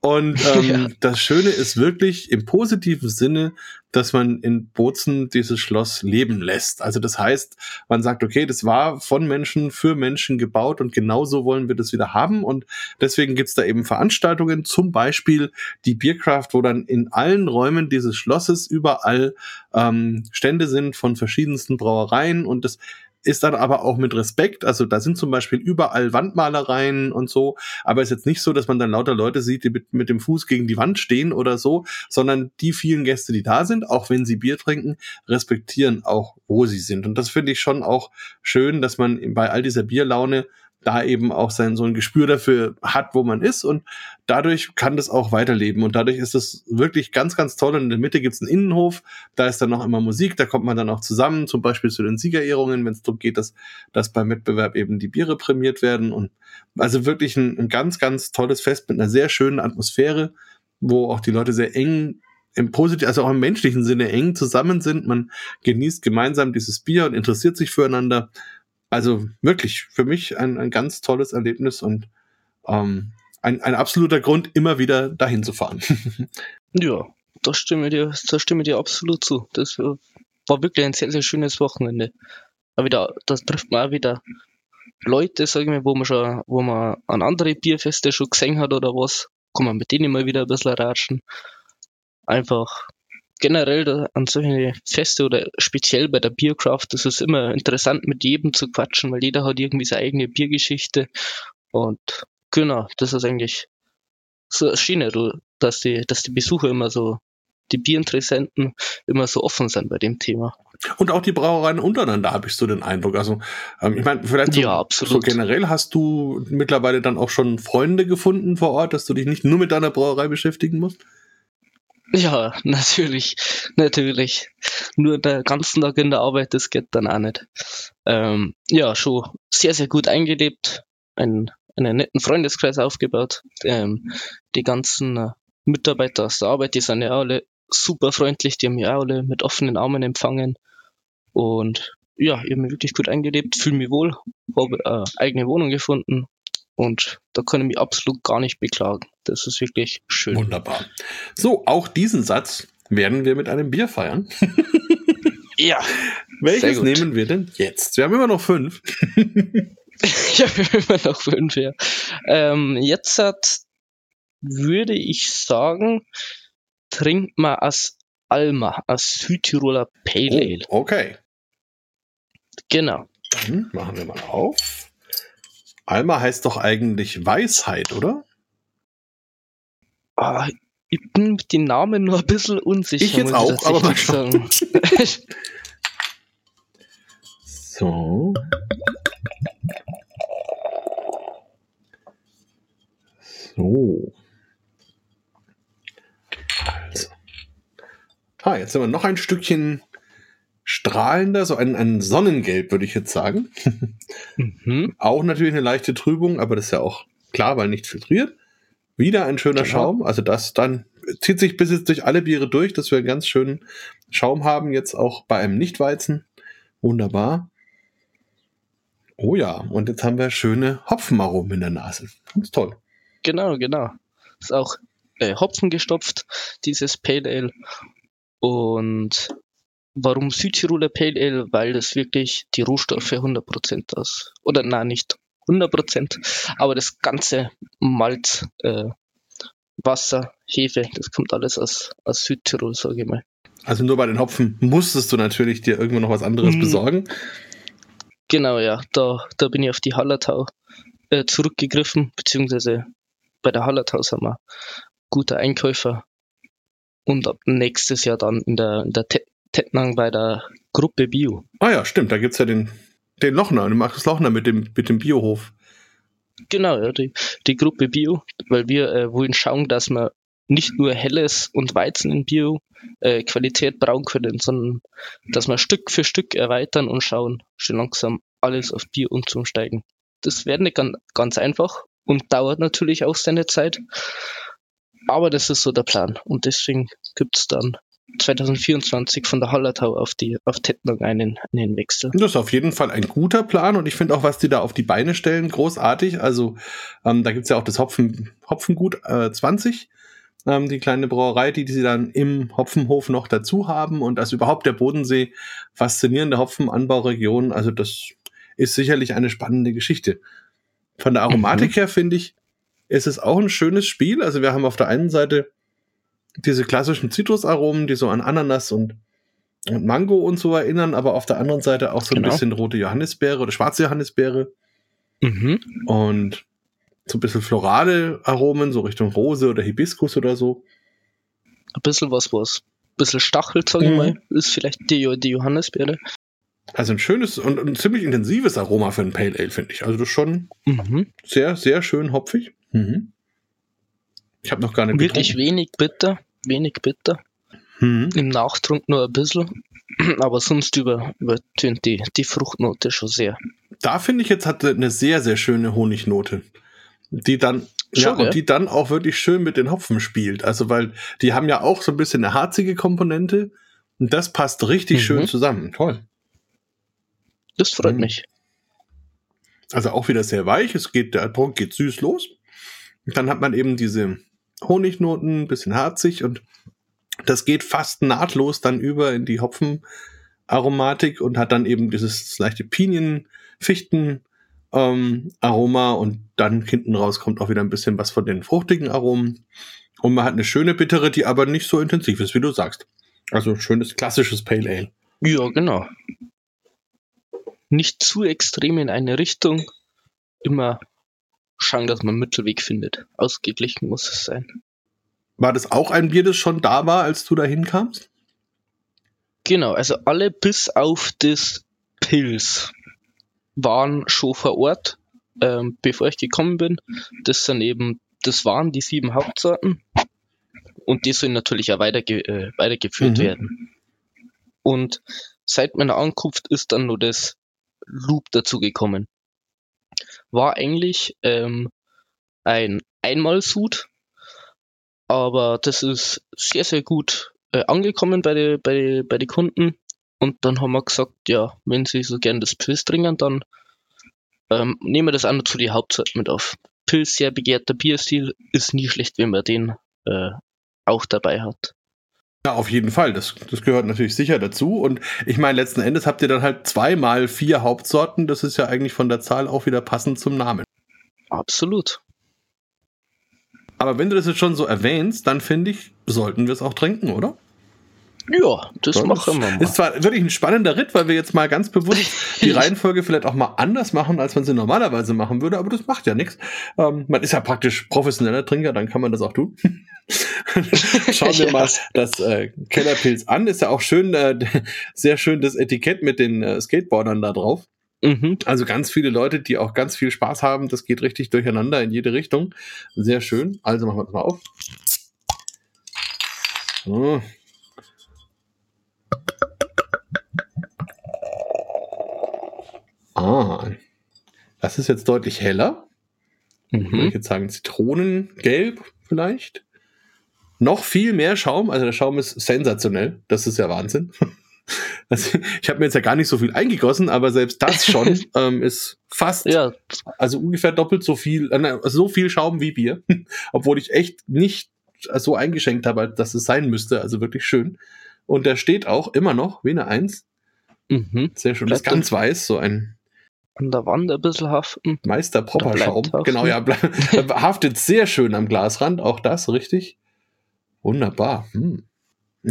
Und (laughs) ähm, Ja. das Schöne ist wirklich im positiven Sinne, dass man in Bozen dieses Schloss leben lässt. Also das heißt, man sagt, okay, das war von Menschen für Menschen gebaut und genauso wollen wir das wieder haben. Und deswegen gibt's da eben Veranstaltungen, zum Beispiel die Biercraft, wo dann in allen Räumen dieses Schlosses überall ähm, Stände sind von verschiedensten Brauereien und das ist dann aber auch mit Respekt. Also da sind zum Beispiel überall Wandmalereien und so, aber es ist jetzt nicht so, dass man dann lauter Leute sieht, die mit, mit dem Fuß gegen die Wand stehen oder so, sondern die vielen Gäste, die da sind, auch wenn sie Bier trinken, respektieren auch, wo sie sind. Und das finde ich schon auch schön, dass man bei all dieser Bierlaune da eben auch sein so ein Gespür dafür hat, wo man ist. Und dadurch kann das auch weiterleben. Und dadurch ist es wirklich ganz, ganz toll. Und in der Mitte gibt's einen Innenhof, da ist dann noch immer Musik, da kommt man dann auch zusammen, zum Beispiel zu den Siegerehrungen, wenn es darum geht, dass, dass beim Wettbewerb eben die Biere prämiert werden. Und also wirklich ein, ein ganz, ganz tolles Fest mit einer sehr schönen Atmosphäre, wo auch die Leute sehr eng im positiven, also auch im menschlichen Sinne eng zusammen sind. Man genießt gemeinsam dieses Bier und interessiert sich füreinander. Also wirklich für mich ein, ein ganz tolles Erlebnis und ähm, ein, ein absoluter Grund, immer wieder dahin zu fahren. (laughs) Ja, da stimme dir, da stimme dir absolut zu. Das war wirklich ein sehr, sehr schönes Wochenende. Aber wieder, das trifft man auch wieder Leute, sag ich mal, wo man schon, wo man an andere Bierfeste schon gesehen hat oder was, kann man mit denen mal wieder ein bisschen ratschen. Einfach generell an solche Feste oder speziell bei der Biercraft, das ist immer interessant mit jedem zu quatschen, weil jeder hat irgendwie seine eigene Biergeschichte. Und genau, das ist eigentlich so Schiene, du, dass die, dass die Besucher immer so, die Bierinteressenten immer so offen sind bei dem Thema. Und auch die Brauereien untereinander habe ich so den Eindruck. Also ähm, ich meine, vielleicht so, Ja, so generell hast du mittlerweile dann auch schon Freunde gefunden vor Ort, dass du dich nicht nur mit deiner Brauerei beschäftigen musst. Ja, (laughs) natürlich, natürlich. Nur der ganzen Tag in der Arbeit, das geht dann auch nicht. Ähm, ja, schon sehr, sehr gut eingelebt, ein, einen netten Freundeskreis aufgebaut. Ähm, die ganzen äh, Mitarbeiter aus der Arbeit, die sind ja alle super freundlich, die haben auch alle mit offenen Armen empfangen. Und ja, ich habe mich wirklich gut eingelebt, fühle mich wohl, habe eine eigene Wohnung gefunden und da kann ich mich absolut gar nicht beklagen. Das ist wirklich schön. Wunderbar. So, auch diesen Satz werden wir mit einem Bier feiern. (laughs) Ja, (laughs) Welches nehmen wir denn jetzt? Wir haben immer noch fünf. (laughs) Ich habe immer noch fünf, ja. Ähm, jetzt hat, würde ich sagen, trinkt man als Alma, als Südtiroler Pale Ale. Oh, okay. Genau. Dann machen wir mal auf. Alma heißt doch eigentlich Weisheit, oder? Ah, ich bin mit den Namen nur ein bisschen unsicher. Ich jetzt auch, aber mal sagen. (laughs) So. So. Also. Ah, jetzt sind wir noch ein Stückchen strahlender, so ein, ein Sonnengelb, würde ich jetzt sagen. mhm. Auch natürlich eine leichte Trübung, aber das ist ja auch klar, weil nicht filtriert. Wieder ein schöner Genau. Schaum, also das dann zieht sich bis jetzt durch alle Biere durch, dass wir einen ganz schönen Schaum haben, jetzt auch bei einem Nichtweizen. Wunderbar. Oh ja, und jetzt haben wir schöne Hopfenaromen in der Nase. Ganz toll. Genau, genau. Ist auch äh, Hopfen gestopft, dieses Pale Ale. Und warum Südtiroler Pale Ale? Weil das wirklich die Rohstoffe 100% aus. Oder nein, nicht 100%, aber das ganze Malz, äh, Wasser, Hefe, das kommt alles aus, aus Südtirol, sage ich mal. Also nur bei den Hopfen musstest du natürlich dir irgendwo noch was anderes Mhm. besorgen. Genau, ja, da, da bin ich auf die Hallertau äh, zurückgegriffen, beziehungsweise bei der Hallertau sind wir guter Einkäufer und ab nächstes Jahr dann in der, in der Te- Tettnang bei der Gruppe Bio. Ah ja, stimmt, da gibt's ja den, den Lochner, den Markus Lochner mit dem, mit dem Biohof. Genau, ja, die, die Gruppe Bio, weil wir äh, wollen schauen, dass wir nicht nur Helles und Weizen in Bio äh, brauen können, sondern dass wir Stück für Stück erweitern und schauen, schon langsam alles auf Bio umzusteigen. Das wäre nicht ganz, ganz einfach und dauert natürlich auch seine Zeit, aber das ist so der Plan und deswegen gibt's dann 2024 von der Hallertau auf die auf Tettnang einen, einen Wechsel. Das ist auf jeden Fall ein guter Plan und ich finde auch, was die da auf die Beine stellen, großartig. Also ähm, da gibt's ja auch das Hopfen, Hopfengut äh, 20, ähm, die kleine Brauerei, die, die sie dann im Hopfenhof noch dazu haben und das überhaupt der Bodensee faszinierende Hopfenanbauregion. Also das ist sicherlich eine spannende Geschichte. Von der Aromatik her finde ich, ist es auch ein schönes Spiel. Also wir haben auf der einen Seite diese klassischen Zitrusaromen, die so an Ananas und, und Mango und so erinnern, aber auf der anderen Seite auch so ein Genau. bisschen rote Johannisbeere oder schwarze Johannisbeere Mhm. und so ein bisschen florale Aromen, so Richtung Rose oder Hibiskus oder so. ein bisschen was, was ein bisschen stachelt, sage ich Mhm. mal, ist vielleicht die, die Johannisbeere. Also ein schönes und ein ziemlich intensives Aroma für ein Pale Ale, finde ich. Also das ist schon Mhm. sehr, sehr schön hopfig. Mhm. Ich habe noch gar nicht Wirklich getrunken. wenig bitter, wenig bitter. Mhm. Im Nachtrunk nur ein bisschen. (clears throat) Aber sonst über, übertönt die, die Fruchtnote schon sehr. Da finde ich jetzt hat eine sehr, sehr schöne Honignote. Die dann, ja, Schon, gell? und die dann auch wirklich schön mit den Hopfen spielt. Also, weil die haben ja auch so ein bisschen eine harzige Komponente. Und das passt richtig Mhm. schön zusammen. Toll. Das freut Mhm. mich. Also auch wieder sehr weich. Es geht, der Trunk geht süß los. Und dann hat man eben diese Honignoten, bisschen harzig und das geht fast nahtlos dann über in die Hopfenaromatik und hat dann eben dieses leichte Pinien, Fichten, ähm, Aroma und dann hinten raus kommt auch wieder ein bisschen was von den fruchtigen Aromen. Und man hat eine schöne Bittere, die aber nicht so intensiv ist, wie du sagst. Also schönes klassisches Pale Ale. Ja, genau. Nicht zu extrem in eine Richtung. Immer schauen, dass man einen Mittelweg findet. Ausgeglichen muss es sein. War das auch ein Bier, das schon da war, als du da hinkamst? Genau, also alle bis auf das Pilz waren schon vor Ort, ähm, bevor ich gekommen bin. Das sind eben, das waren die sieben Hauptsorten und die sollen natürlich auch weiterge äh, weitergeführt Mhm. werden. Und seit meiner Ankunft ist dann nur das Loop dazugekommen. War eigentlich ähm, ein Einmalsud, aber das ist sehr, sehr gut äh, angekommen bei den bei, bei die Kunden. Und dann haben wir gesagt, ja, wenn sie so gern das Pilz trinken, dann ähm, nehmen wir das auch noch zu die Hauptzeit mit auf. Pilz, sehr begehrter Bierstil, ist nie schlecht, wenn man den äh, auch dabei hat. Ja, auf jeden Fall. Das, das gehört natürlich sicher dazu. Und ich meine, letzten Endes habt ihr dann halt zweimal vier Hauptsorten. Das ist ja eigentlich von der Zahl auch wieder passend zum Namen. Absolut. Aber wenn du das jetzt schon so erwähnst, dann finde ich, sollten wir es auch trinken, oder? Ja, das Ja, machen wir mal. Ist zwar wirklich ein spannender Ritt, weil wir jetzt mal ganz bewusst (laughs) die Reihenfolge vielleicht auch mal anders machen, als man sie normalerweise machen würde, aber das macht ja nichts. Ähm, man ist ja praktisch professioneller Trinker, dann kann man das auch tun. (laughs) Schauen wir Ja. mal das äh, Kellerpilz an. Ist ja auch schön, äh, (laughs) sehr schön das Etikett mit den äh, Skateboardern da drauf. Mhm. Also ganz viele Leute, die auch ganz viel Spaß haben. Das geht richtig durcheinander in jede Richtung. Sehr schön. Also machen wir das mal auf. So. Ah, das ist jetzt deutlich heller. Würde ich Mhm. jetzt sagen Zitronengelb vielleicht. noch viel mehr Schaum. Also der Schaum ist sensationell. Das ist ja Wahnsinn. (laughs) Also, ich habe mir jetzt ja gar nicht so viel eingegossen, aber selbst das schon (laughs) ähm, ist fast, Ja, also ungefähr doppelt so viel, äh, nein, so viel Schaum wie Bier. (laughs) Obwohl ich echt nicht so eingeschenkt habe, dass es sein müsste. Also wirklich schön. Und der steht auch immer noch wie eine Eins. mhm. Sehr schön. Das ist ganz weiß, so ein an der Wand ein bisschen haften. Meister Popperschaum. Genau, ja, (laughs) haftet sehr schön am Glasrand, auch das, richtig. Wunderbar. Hm.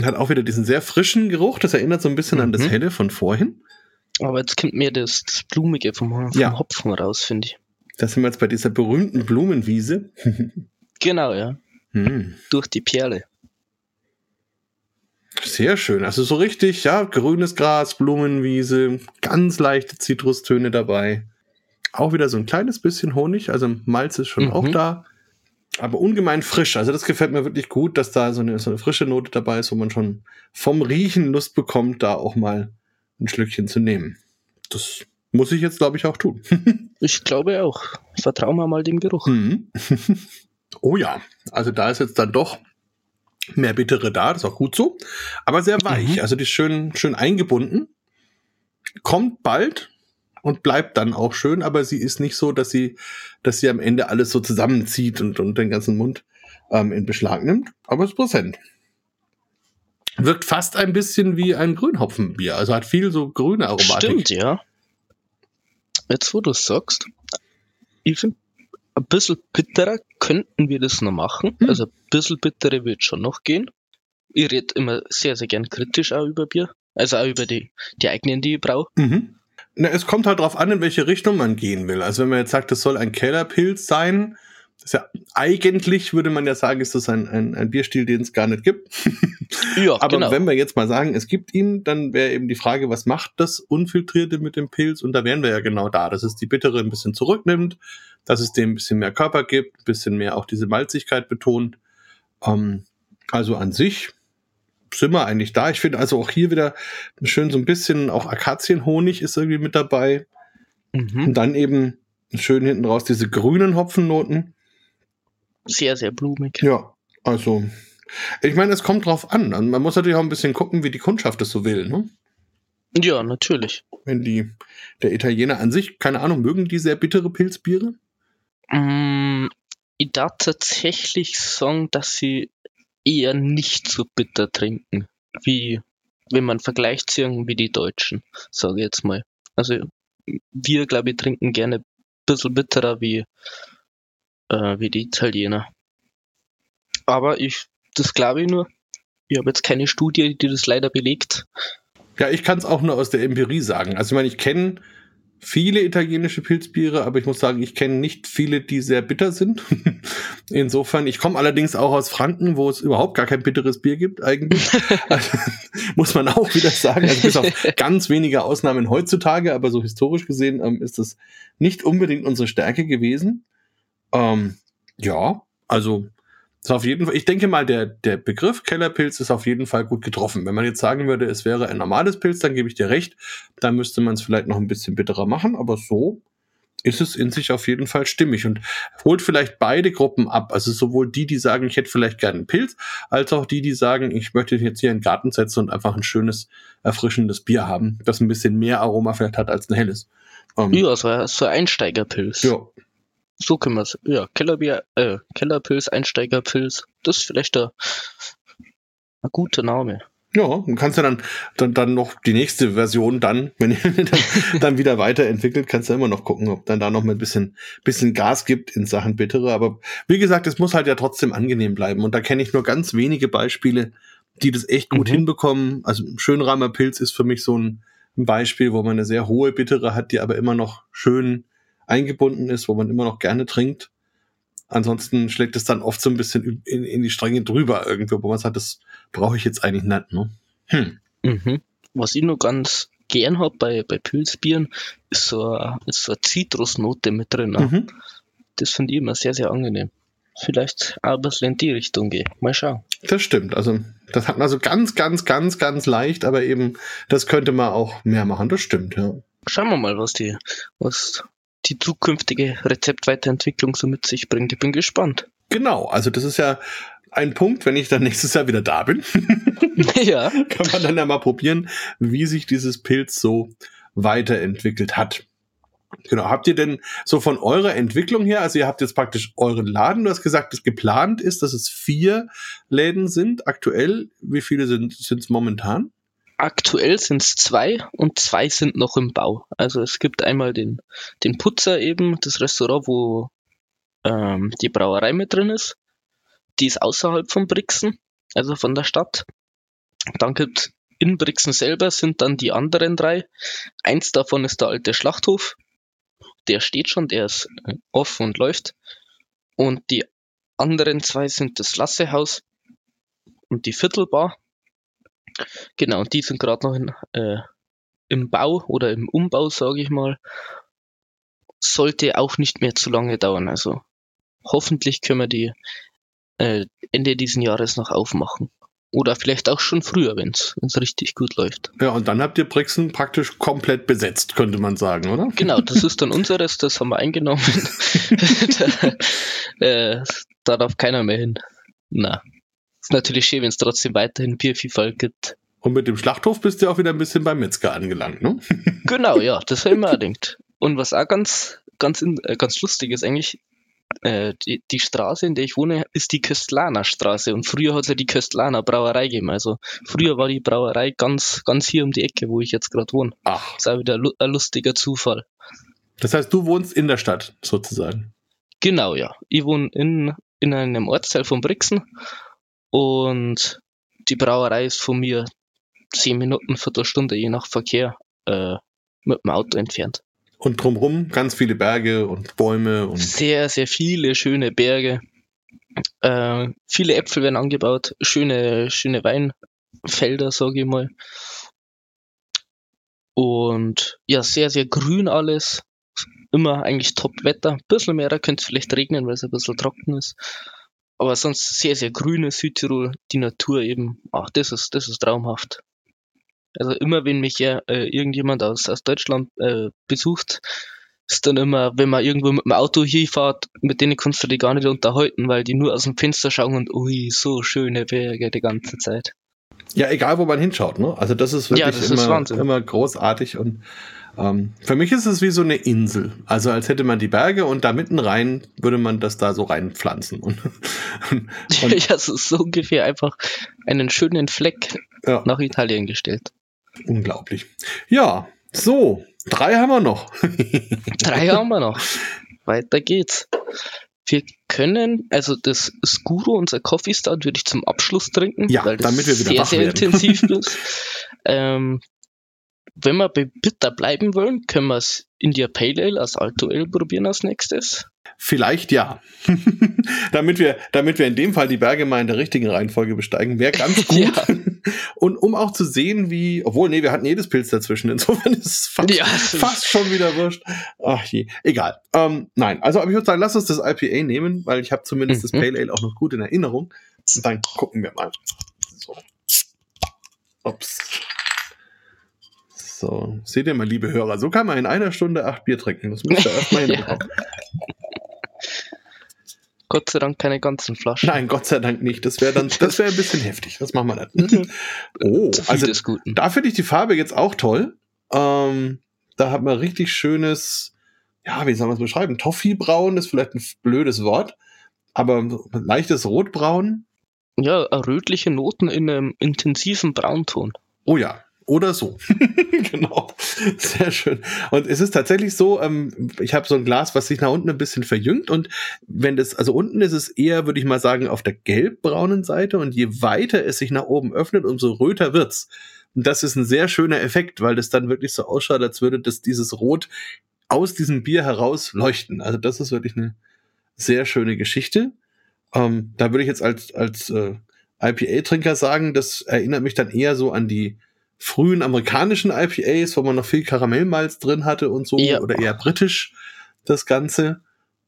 Hat auch wieder diesen sehr frischen Geruch, das erinnert so ein bisschen an das Mhm. Helle von vorhin. Aber jetzt kommt mir das, das Blumige vom, vom Ja. Hopfen raus, finde ich. Da sind wir jetzt bei dieser berühmten Blumenwiese. (laughs) Genau, ja. Hm. Durch die Perle. Sehr schön. Also so richtig, ja, grünes Gras, Blumenwiese, ganz leichte Zitrustöne dabei. Auch wieder so ein kleines bisschen Honig, also Malz ist schon Mhm. auch da. Aber ungemein frisch. Also das gefällt mir wirklich gut, dass da so eine, so eine frische Note dabei ist, wo man schon vom Riechen Lust bekommt, da auch mal ein Schlückchen zu nehmen. Das muss ich jetzt, glaube ich, auch tun. (laughs) Ich glaube auch. Vertrauen wir mal dem Geruch. Mhm. (laughs) oh ja, also da ist jetzt dann doch mehr Bittere da, das ist auch gut so. Aber sehr weich, Mhm. also die ist schön, schön eingebunden. Kommt bald und bleibt dann auch schön, aber sie ist nicht so, dass sie, dass sie am Ende alles so zusammenzieht und, und den ganzen Mund ähm, in Beschlag nimmt. Aber es ist präsent. Wirkt fast ein bisschen wie ein Grünhopfenbier, also hat viel so grüne Aromatik. Stimmt, ja. Jetzt, wo du es sagst, ich finde, ein bisschen bitterer könnten wir das noch machen. Hm. Also bisschen bittere wird schon noch gehen. Ich rede immer sehr, sehr gern kritisch auch über Bier. Also auch über die, die eigenen, die ich brauche. Mhm. Na, es kommt halt drauf an, in welche Richtung man gehen will. Also wenn man jetzt sagt, das soll ein Kellerpilz sein, das ist ja eigentlich würde man ja sagen, ist das ein, ein, ein Bierstil, den es gar nicht gibt. (laughs) Ja, Aber genau. wenn wir jetzt mal sagen, es gibt ihn, dann wäre eben die Frage, was macht das Unfiltrierte mit dem Pilz? Und da wären wir ja genau da, dass es die Bittere ein bisschen zurücknimmt, dass es dem ein bisschen mehr Körper gibt, ein bisschen mehr auch diese Malzigkeit betont. Ähm, also an sich sind wir eigentlich da. Ich finde also auch hier wieder schön so ein bisschen, auch Akazienhonig ist irgendwie mit dabei. Mhm. Und dann eben schön hinten raus diese grünen Hopfennoten. Sehr, sehr blumig. Ja, also ich meine, es kommt drauf an. Also Man muss natürlich auch ein bisschen gucken, wie die Kundschaft es so will. Ne? Ja, natürlich. Wenn die, der Italiener an sich, keine Ahnung, mögen die sehr bittere Pilzbiere? Mm, ich darf tatsächlich sagen, dass sie eher nicht so bitter trinken, wie wenn man vergleicht sie irgendwie die Deutschen, sage ich jetzt mal. Also wir, glaube ich, trinken gerne ein bisschen bitterer wie, äh, wie die Italiener. Aber ich, das glaube ich nur. Ich habe jetzt keine Studie, die das leider belegt. Ja, ich kann es auch nur aus der Empirie sagen. Also ich meine, ich kenne viele italienische Pilzbiere, aber ich muss sagen, ich kenne nicht viele, die sehr bitter sind. (laughs) Insofern, ich komme allerdings auch aus Franken, wo es überhaupt gar kein bitteres Bier gibt eigentlich. (laughs) Also, muss man auch wieder sagen, also bis auf ganz wenige Ausnahmen heutzutage, aber so historisch gesehen ähm, ist das nicht unbedingt unsere Stärke gewesen. Ähm, ja, also ist auf jeden Fall, ich denke mal, der, der Begriff Kellerpilz ist auf jeden Fall gut getroffen. Wenn man jetzt sagen würde, es wäre ein normales Pilz, dann gebe ich dir recht. Da müsste man es vielleicht noch ein bisschen bitterer machen, aber so ist es in sich auf jeden Fall stimmig und holt vielleicht beide Gruppen ab. Also sowohl die, die sagen, ich hätte vielleicht gerne einen Pilz, als auch die, die sagen, ich möchte jetzt hier in den Garten setzen und einfach ein schönes, erfrischendes Bier haben, das ein bisschen mehr Aroma vielleicht hat als ein helles. Ähm, Ja, so ein Einsteigerpilz. ja. So können wir es. Ja, Kellerbier, äh, Kellerpilz, Einsteigerpilz. Das ist vielleicht ein, ein guter Name. Ja, du kannst ja dann, dann, dann noch die nächste Version dann, (laughs) wenn ihr dann, dann wieder weiterentwickelt, kannst du immer noch gucken, ob dann da noch mal ein bisschen, bisschen Gas gibt in Sachen Bittere. Aber wie gesagt, es muss halt ja trotzdem angenehm bleiben. Und da kenne ich nur ganz wenige Beispiele, die das echt gut Mhm. hinbekommen. Also Schönramer Pilz ist für mich so ein, ein Beispiel, wo man eine sehr hohe Bittere hat, die aber immer noch schön eingebunden ist, wo man immer noch gerne trinkt. Ansonsten schlägt es dann oft so ein bisschen in, in die Stränge drüber irgendwo, wo man sagt, das brauche ich jetzt eigentlich nicht. Ne? Hm. Mhm. Was ich noch ganz gern hab bei, bei Pilzbieren, ist so, eine, ist so eine Zitrusnote mit drin. ne? Mhm. Das finde ich immer sehr, sehr angenehm. Vielleicht auch ein bisschen in die Richtung gehen. Mal schauen. Das stimmt. Also, das hat man so ganz, ganz, ganz, ganz leicht, aber eben, das könnte man auch mehr machen. Das stimmt, ja. Schauen wir mal, was die, was die zukünftige Rezeptweiterentwicklung so mit sich bringt. Ich bin gespannt. Genau, also das ist ja ein Punkt, wenn ich dann nächstes Jahr wieder da bin. (laughs) ja. (laughs) Kann man dann ja mal probieren, wie sich dieses Pilz so weiterentwickelt hat. Genau. Habt ihr denn so von eurer Entwicklung her, also ihr habt jetzt praktisch euren Laden, du hast gesagt, dass geplant ist, dass es vier Läden sind aktuell. Wie viele sind es momentan? Aktuell sind es zwei und zwei sind noch im Bau. Also es gibt einmal den, den Putzer eben, das Restaurant, wo ähm, die Brauerei mit drin ist. Die ist außerhalb von Brixen, also von der Stadt. Dann gibt in Brixen selber sind dann die anderen drei. Eins davon ist der alte Schlachthof. Der steht schon, der ist äh, offen und läuft. Und die anderen zwei sind das Lassehaus und die Viertelbar. Genau, die sind gerade noch in, äh, im Bau oder im Umbau, sage ich mal. Sollte auch nicht mehr zu lange dauern. Also hoffentlich können wir die äh, Ende diesen Jahres noch aufmachen. Oder vielleicht auch schon früher, wenn es richtig gut läuft. Ja, und dann habt ihr Brixen praktisch komplett besetzt, könnte man sagen, oder? Genau, das ist dann (laughs) unseres, das haben wir eingenommen. (laughs) (laughs) da, äh, da darf keiner mehr hin. Na, ist natürlich schön, wenn es trotzdem weiterhin Biervielfalt gibt. Und mit dem Schlachthof bist du auch wieder ein bisschen beim Metzger angelangt, ne? (laughs) genau, ja, das habe ich mir gedacht. Und was auch ganz, ganz, äh, ganz lustig ist eigentlich, äh, die, die Straße, in der ich wohne, ist die Köstlaner Straße. Und früher hat es ja die Köstlaner Brauerei gegeben. Also früher war die Brauerei ganz, ganz hier um die Ecke, wo ich jetzt gerade wohne. Ach. Das ist auch wieder ein lustiger Zufall. Das heißt, du wohnst in der Stadt, sozusagen. Genau, ja. Ich wohne in, in einem Ortsteil von Brixen und die Brauerei ist von mir zehn Minuten, Viertelstunde, je nach Verkehr, äh, mit dem Auto entfernt. Und drumherum ganz viele Berge und Bäume und. Sehr, sehr viele schöne Berge. Äh, viele Äpfel werden angebaut, schöne, schöne Weinfelder, sage ich mal. Und ja, sehr, sehr grün alles. Immer eigentlich Top-Wetter. Ein bisschen mehr könnte es vielleicht regnen, weil es ein bisschen trocken ist. Aber sonst sehr, sehr grüne Südtirol. Die Natur eben, ach, das ist, das ist traumhaft. Also immer, wenn mich ja äh, irgendjemand aus, aus Deutschland äh, besucht, ist dann immer, wenn man irgendwo mit dem Auto hier fährt, mit denen kannst du dich gar nicht unterhalten, weil die nur aus dem Fenster schauen und ui, so schöne Berge die ganze Zeit. Ja, egal wo man hinschaut, ne? Also das ist wirklich ja, das immer, ist immer großartig und ähm, für mich ist es wie so eine Insel. Also als hätte man die Berge und da mitten rein würde man das da so reinpflanzen. Und, (laughs) und ja, es ist so ungefähr einfach einen schönen Fleck ja. nach Italien gestellt. Unglaublich. Ja, so, drei haben wir noch. (laughs) (laughs) drei haben wir noch. Weiter geht's. Wir können, also das Skuro, unser Coffee Stout, würde ich zum Abschluss trinken, ja, weil das damit wir wieder sehr, sehr werden. intensiv ist. ähm, wenn wir bei Bitter bleiben wollen, können wir es India Pale Ale als Alto Ale probieren als nächstes. Vielleicht ja. (laughs) damit, wir, damit wir in dem Fall die Berge mal in der richtigen Reihenfolge besteigen, wäre ganz (laughs) gut. ja. Und um auch zu sehen, wie, obwohl, nee, wir hatten jedes Pilz dazwischen, insofern ist es fast, ja. fast schon wieder wurscht. Ach je, egal. Ähm, nein, also aber ich würde sagen, lass uns das IPA nehmen, weil ich habe zumindest mhm. das Pale Ale auch noch gut in Erinnerung. Und dann gucken wir mal. So. Ups. So, seht ihr mal, liebe Hörer, so kann man in einer Stunde acht Bier trinken. Das müsst ihr erstmal (laughs) hinbekommen. Gott sei Dank keine ganzen Flaschen. Nein, Gott sei Dank nicht. Das wäre dann, das wäre ein bisschen heftig. Das machen wir nicht. (laughs) Oh, also da finde ich die Farbe jetzt auch toll. Ähm, da hat man richtig schönes, ja, wie soll man es beschreiben? Toffeebraun ist vielleicht ein blödes Wort, aber leichtes Rotbraun. Ja, rötliche Noten in einem intensiven Braunton. Oh ja, oder so. (laughs) genau. Sehr schön. Und es ist tatsächlich so, ähm, ich habe so ein Glas, was sich nach unten ein bisschen verjüngt und wenn das, also unten ist es eher, würde ich mal sagen, auf der gelbbraunen Seite und je weiter es sich nach oben öffnet, umso röter wird's. Und das ist ein sehr schöner Effekt, weil das dann wirklich so ausschaut, als würde das dieses Rot aus diesem Bier heraus leuchten. Also das ist wirklich eine sehr schöne Geschichte. Ähm, da würde ich jetzt als, als äh, IPA-Trinker sagen, das erinnert mich dann eher so an die frühen amerikanischen IPAs, wo man noch viel Karamellmalz drin hatte und so, ja. oder eher britisch das Ganze.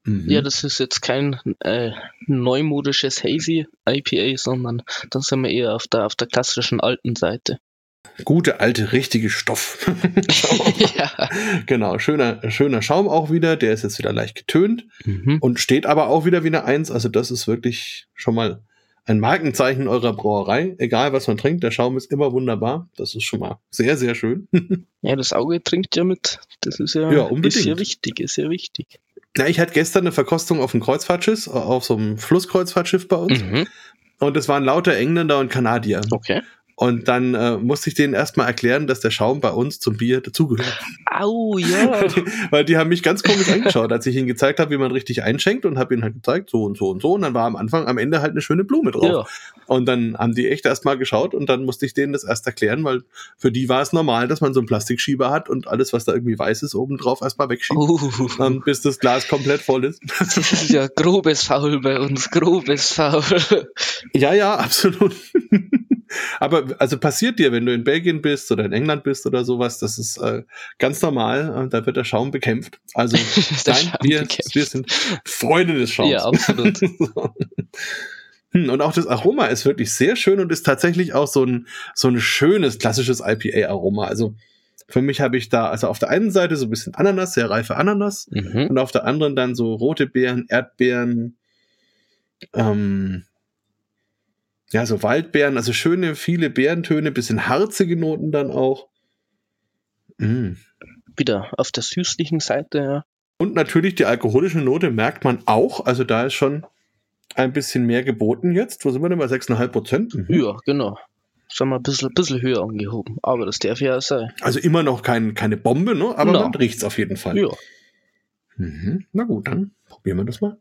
Mhm. Ja, das ist jetzt kein äh, neumodisches Hazy IPA, sondern dann sind wir eher auf der, auf der klassischen alten Seite. Gute alte richtige Stoff. (laughs) ja. Genau, schöner schöner Schaum auch wieder, der ist jetzt wieder leicht getönt mhm. und steht aber auch wieder wie eine Eins, also das ist wirklich schon mal ein Markenzeichen eurer Brauerei. Egal, was man trinkt, der Schaum ist immer wunderbar. Das ist schon mal sehr, sehr schön. (laughs) Ja, das Auge trinkt ja mit. Das ist ja, Ja, ist unbedingt. ja wichtig, ist ja wichtig. Na, ich hatte gestern eine Verkostung auf dem Kreuzfahrtschiff, auf so einem Flusskreuzfahrtschiff bei uns. Mhm. Und es waren lauter Engländer und Kanadier. Okay. Und dann äh, musste ich denen erstmal erklären, dass der Schaum bei uns zum Bier dazugehört. Au, ja. (laughs) Weil die haben mich ganz komisch angeschaut, als ich ihnen gezeigt habe, wie man richtig einschenkt und habe ihnen halt gezeigt, so und so und so. Und dann war am Anfang, am Ende halt eine schöne Blume drauf. ja. Und dann haben die echt erstmal geschaut und dann musste ich denen das erst erklären, weil für die war es normal, dass man so einen Plastikschieber hat und alles, was da irgendwie weiß ist, obendrauf erstmal wegschiebt. Uh, ähm, bis das Glas komplett voll ist. das (laughs) ist ja grobes Faul bei uns, grobes Faul. Ja, ja, absolut. (laughs) Aber also passiert dir, wenn du in Belgien bist oder in England bist oder sowas, das ist äh, ganz normal. Äh, da wird der Schaum bekämpft. Also (laughs) nein, wir, bekämpft. wir sind Freunde des Schaums. Ja, absolut. (laughs) So. Hm, Und auch das Aroma ist wirklich sehr schön und ist tatsächlich auch so ein, so ein schönes, klassisches IPA-Aroma. Also für mich habe ich da, also auf der einen Seite so ein bisschen Ananas, sehr reife Ananas, Mhm. und auf der anderen dann so rote Beeren, Erdbeeren, ähm, ja, so Waldbeeren, also schöne, viele Beerentöne, bisschen harzige Noten dann auch. Mm. Wieder auf der süßlichen Seite, ja. Und natürlich die alkoholische Note merkt man auch, also da ist schon ein bisschen mehr geboten jetzt. Wo sind wir denn bei 6,5 Prozent? Mhm. Ja, genau. Sagen wir ein bisschen, bisschen höher angehoben. Aber das darf ja sein. Also immer noch kein, keine Bombe, ne? aber No. man riecht's auf jeden Fall. Ja. Mhm. Na gut, dann probieren wir das mal.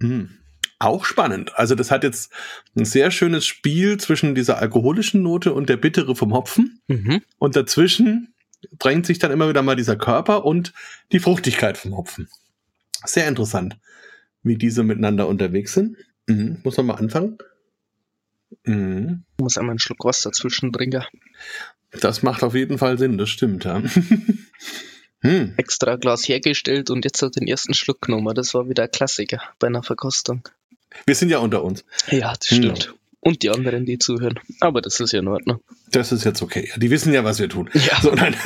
Mhm. Auch spannend. Also das hat jetzt ein sehr schönes Spiel zwischen dieser alkoholischen Note und der Bittere vom Hopfen. Mhm. Und dazwischen drängt sich dann immer wieder mal dieser Körper und die Fruchtigkeit vom Hopfen. Sehr interessant, wie diese miteinander unterwegs sind. Mhm. Muss man mal anfangen. Mhm. Ich muss einmal einen Schluck Wasser zwischentrinken. Das macht auf jeden Fall Sinn, das stimmt, ja. (laughs) hm. Extra Glas hergestellt und jetzt hat den ersten Schluck genommen. Das war wieder ein Klassiker bei einer Verkostung. Wir sind ja unter uns. Ja, das Hm. stimmt. Und die anderen, die zuhören. Aber das ist ja in Ordnung. Das ist jetzt okay. Die wissen ja, was wir tun. Ja. So, nein. (laughs)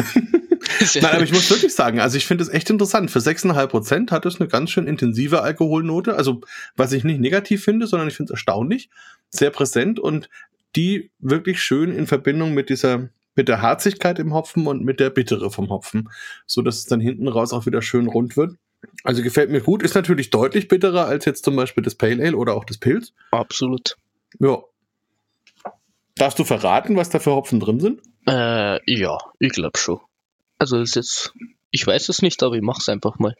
Nein, aber ich muss wirklich sagen, also ich finde es echt interessant. Für 6,5 Prozent hat es eine ganz schön intensive Alkoholnote. Also, was ich nicht negativ finde, sondern ich finde es erstaunlich. Sehr präsent und die wirklich schön in Verbindung mit dieser, mit der Harzigkeit im Hopfen und mit der Bittere vom Hopfen. So dass es dann hinten raus auch wieder schön rund wird. Also gefällt mir gut. Ist natürlich deutlich bitterer als jetzt zum Beispiel das Pale Ale oder auch das Pilz. Absolut. Ja. Darfst du verraten, was da für Hopfen drin sind? Äh, ja, ich glaube schon. Also ist jetzt, ich weiß es nicht, aber ich mach's einfach mal.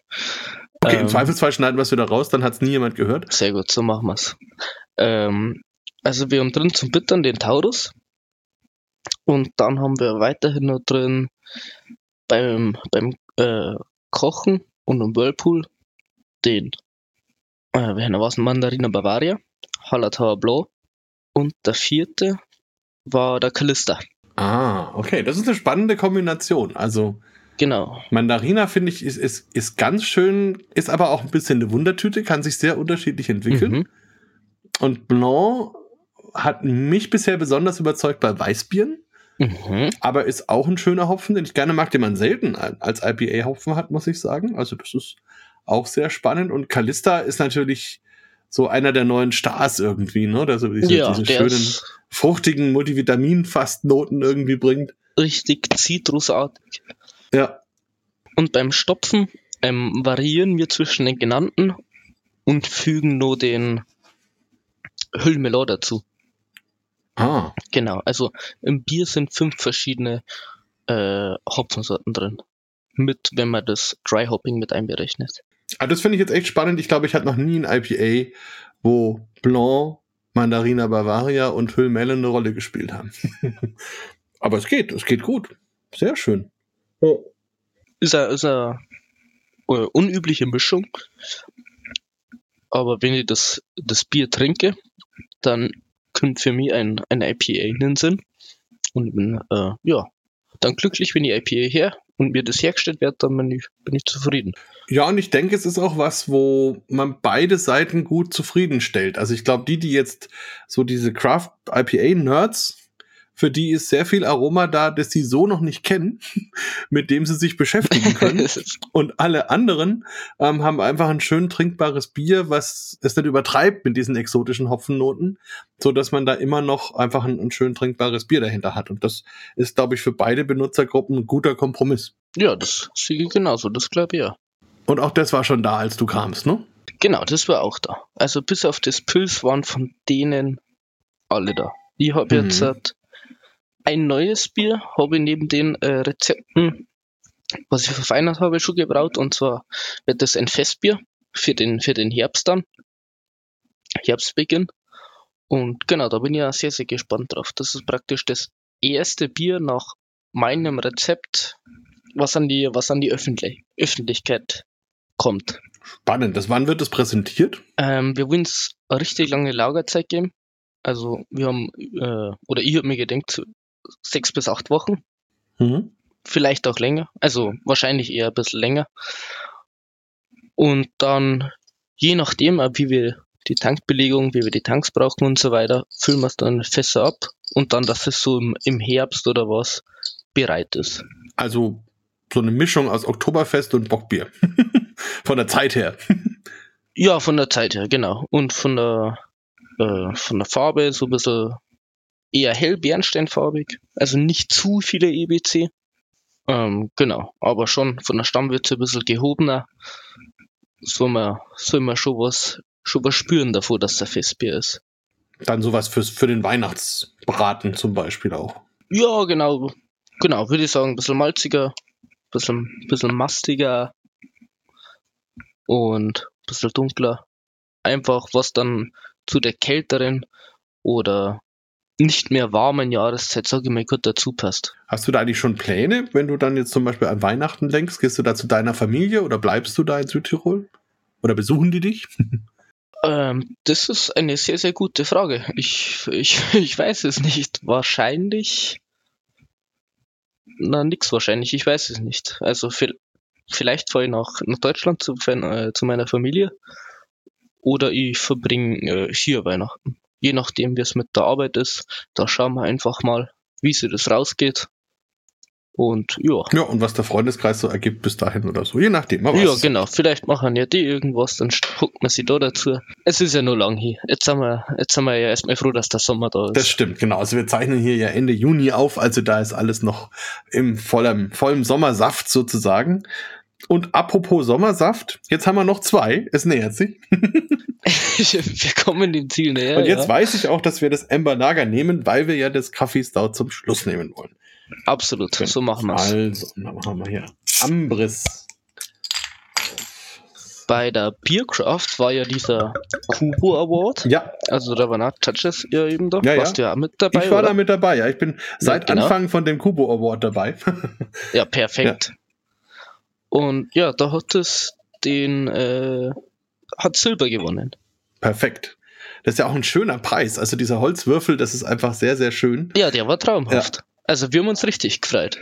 Okay, im Ähm, Zweifelsfall schneiden wir es wieder raus, dann hat es nie jemand gehört. Sehr gut, so machen wir's. Ähm, also wir haben drin zum Bittern den Taurus. Und dann haben wir weiterhin noch drin beim, beim äh, Kochen und im Whirlpool den, äh, wie war es, Mandarina Bavaria, Hallertauer Blau. Und der vierte war der Kalista. Ah, okay, das ist eine spannende Kombination. Also Genau. Mandarina finde ich ist, ist, ist ganz schön, ist aber auch ein bisschen eine Wundertüte, kann sich sehr unterschiedlich entwickeln. Mhm. Und Blanc hat mich bisher besonders überzeugt bei Weißbieren, Mhm. aber ist auch ein schöner Hopfen, den ich gerne mag, den man selten als IPA-Hopfen hat, muss ich sagen. Also das ist auch sehr spannend. Und Calista ist natürlich so einer der neuen Stars irgendwie, ne? Der so diese, Ja, diese schönen, fruchtigen Multivitamin-Fast-Noten irgendwie bringt. richtig zitrusartig. Ja. Und beim Stopfen ähm, variieren wir zwischen den genannten und fügen nur den Hüllmelon dazu. Ah, Genau, also im Bier sind fünf verschiedene äh, Hopfensorten drin. Mit, wenn man das Dry Hopping mit einberechnet. Ah, das finde ich jetzt echt spannend. Ich glaube, ich hatte noch nie ein IPA, wo Blanc, Mandarina Bavaria und Hüllmelle eine Rolle gespielt haben. (laughs) Aber es geht, es geht gut. Sehr schön. Ist eine, ist eine äh, unübliche Mischung. Aber wenn ich das, das Bier trinke, dann kommt für mich ein, ein IPA in den Sinn. Und bin, äh, ja, dann glücklich, wenn die IPA her und mir das hergestellt wird, dann bin ich, bin ich zufrieden. Ja, und ich denke, es ist auch was, wo man beide Seiten gut zufriedenstellt. Also ich glaube, die, die jetzt so diese Craft IPA-Nerds für die ist sehr viel Aroma da, das sie so noch nicht kennen, (laughs) mit dem sie sich beschäftigen können. (laughs) Und alle anderen ähm, haben einfach ein schön trinkbares Bier, was es nicht übertreibt mit diesen exotischen Hopfennoten, so dass man da immer noch einfach ein, ein schön trinkbares Bier dahinter hat. Und das ist, glaube ich, für beide Benutzergruppen ein guter Kompromiss. Ja, das sehe ich genauso, das glaube ich ja. Und auch das war schon da, als du kamst, ne? Genau, das war auch da. Also bis auf das Pils waren von denen alle da. Ich habe Mhm. jetzt ein neues Bier, habe ich neben den äh, Rezepten, was ich verfeinert habe, schon gebraut. Und zwar wird das ein Festbier für den, für den Herbst dann. Herbstbeginn. Und genau, da bin ich ja sehr, sehr gespannt drauf. Das ist praktisch das erste Bier nach meinem Rezept, was an die, was an die Öffentlich Öffentlichkeit kommt. Spannend. Das, wann wird das präsentiert? Ähm, wir wollen es eine richtig lange Lagerzeit geben. Also wir haben, äh, oder ich habe mir gedacht, sechs bis acht Wochen, Mhm. vielleicht auch länger. Also wahrscheinlich eher ein bisschen länger. Und dann, je nachdem, wie wir die Tankbelegung, wie wir die Tanks brauchen und so weiter, füllen wir es dann Fässer ab und dann, dass es so im, im Herbst oder was bereit ist. Also so eine Mischung aus Oktoberfest und Bockbier. (laughs) Von der Zeit her. Ja, von der Zeit her, genau. Und von der, äh, von der Farbe so ein bisschen eher hell bernsteinfarbig. Also nicht zu viele EBC. Ähm, genau. Aber schon von der Stammwürze ein bisschen gehobener. Soll man, soll man schon was, schon was spüren davor, dass der Festbier ist. Dann sowas fürs, für den Weihnachtsbraten zum Beispiel auch. Ja, genau. Genau, würde ich sagen, ein bisschen malziger, bisschen, bisschen mastiger und ein bisschen dunkler. Einfach, was dann zu der kälteren oder nicht mehr warmen Jahreszeit, sage ich mal, gut dazu passt. Hast du da eigentlich schon Pläne, wenn du dann jetzt zum Beispiel an Weihnachten denkst? Gehst du da zu deiner Familie oder bleibst du da in Südtirol? Oder besuchen die dich? (laughs) Ähm, das ist eine sehr, sehr gute Frage. Ich, ich, (laughs) ich weiß es nicht. Wahrscheinlich. Na, nix wahrscheinlich. Ich weiß es nicht. Also, vi- vielleicht fahre ich nach, nach Deutschland zu, äh, zu meiner Familie. Oder ich verbringe äh, hier Weihnachten. Je nachdem, wie es mit der Arbeit ist. Da schauen wir einfach mal, wie sich das rausgeht. Und ja. Ja, und was der Freundeskreis so ergibt bis dahin oder so. Je nachdem. Aber Ja, genau. Vielleicht machen ja die irgendwas, dann guckt man sie da dazu. Es ist ja nur lang hier. Jetzt sind wir, jetzt sind wir ja erstmal froh, dass der Sommer da ist. Das stimmt, genau. Also wir zeichnen hier ja Ende Juni auf, also da ist alles noch im vollem, vollem Sommersaft sozusagen. Und apropos Sommersaft, jetzt haben wir noch zwei. Es nähert sich. (laughs) wir kommen dem Ziel näher. Und jetzt ja. weiß ich auch, dass wir das Amber Lager nehmen, weil wir ja das Kaffee Stout zum Schluss nehmen wollen. Absolut, so machen wir es. Also, dann haben wir hier Ambris. Bei der Biercraft war ja dieser Kubo Award. Ja, Also da waren auch Judges ja eben da. Ja, ja. Warst du ja auch mit dabei? ich war oder? da mit dabei. Ja, ich bin seit genau. Anfang von dem Kubo Award dabei. (laughs) Ja, perfekt. Und ja, da hat es den, äh, hat Silber gewonnen. Perfekt. Das ist ja auch ein schöner Preis. Also dieser Holzwürfel, das ist einfach sehr, sehr schön. Ja, der war traumhaft. Also wir haben uns richtig gefreut.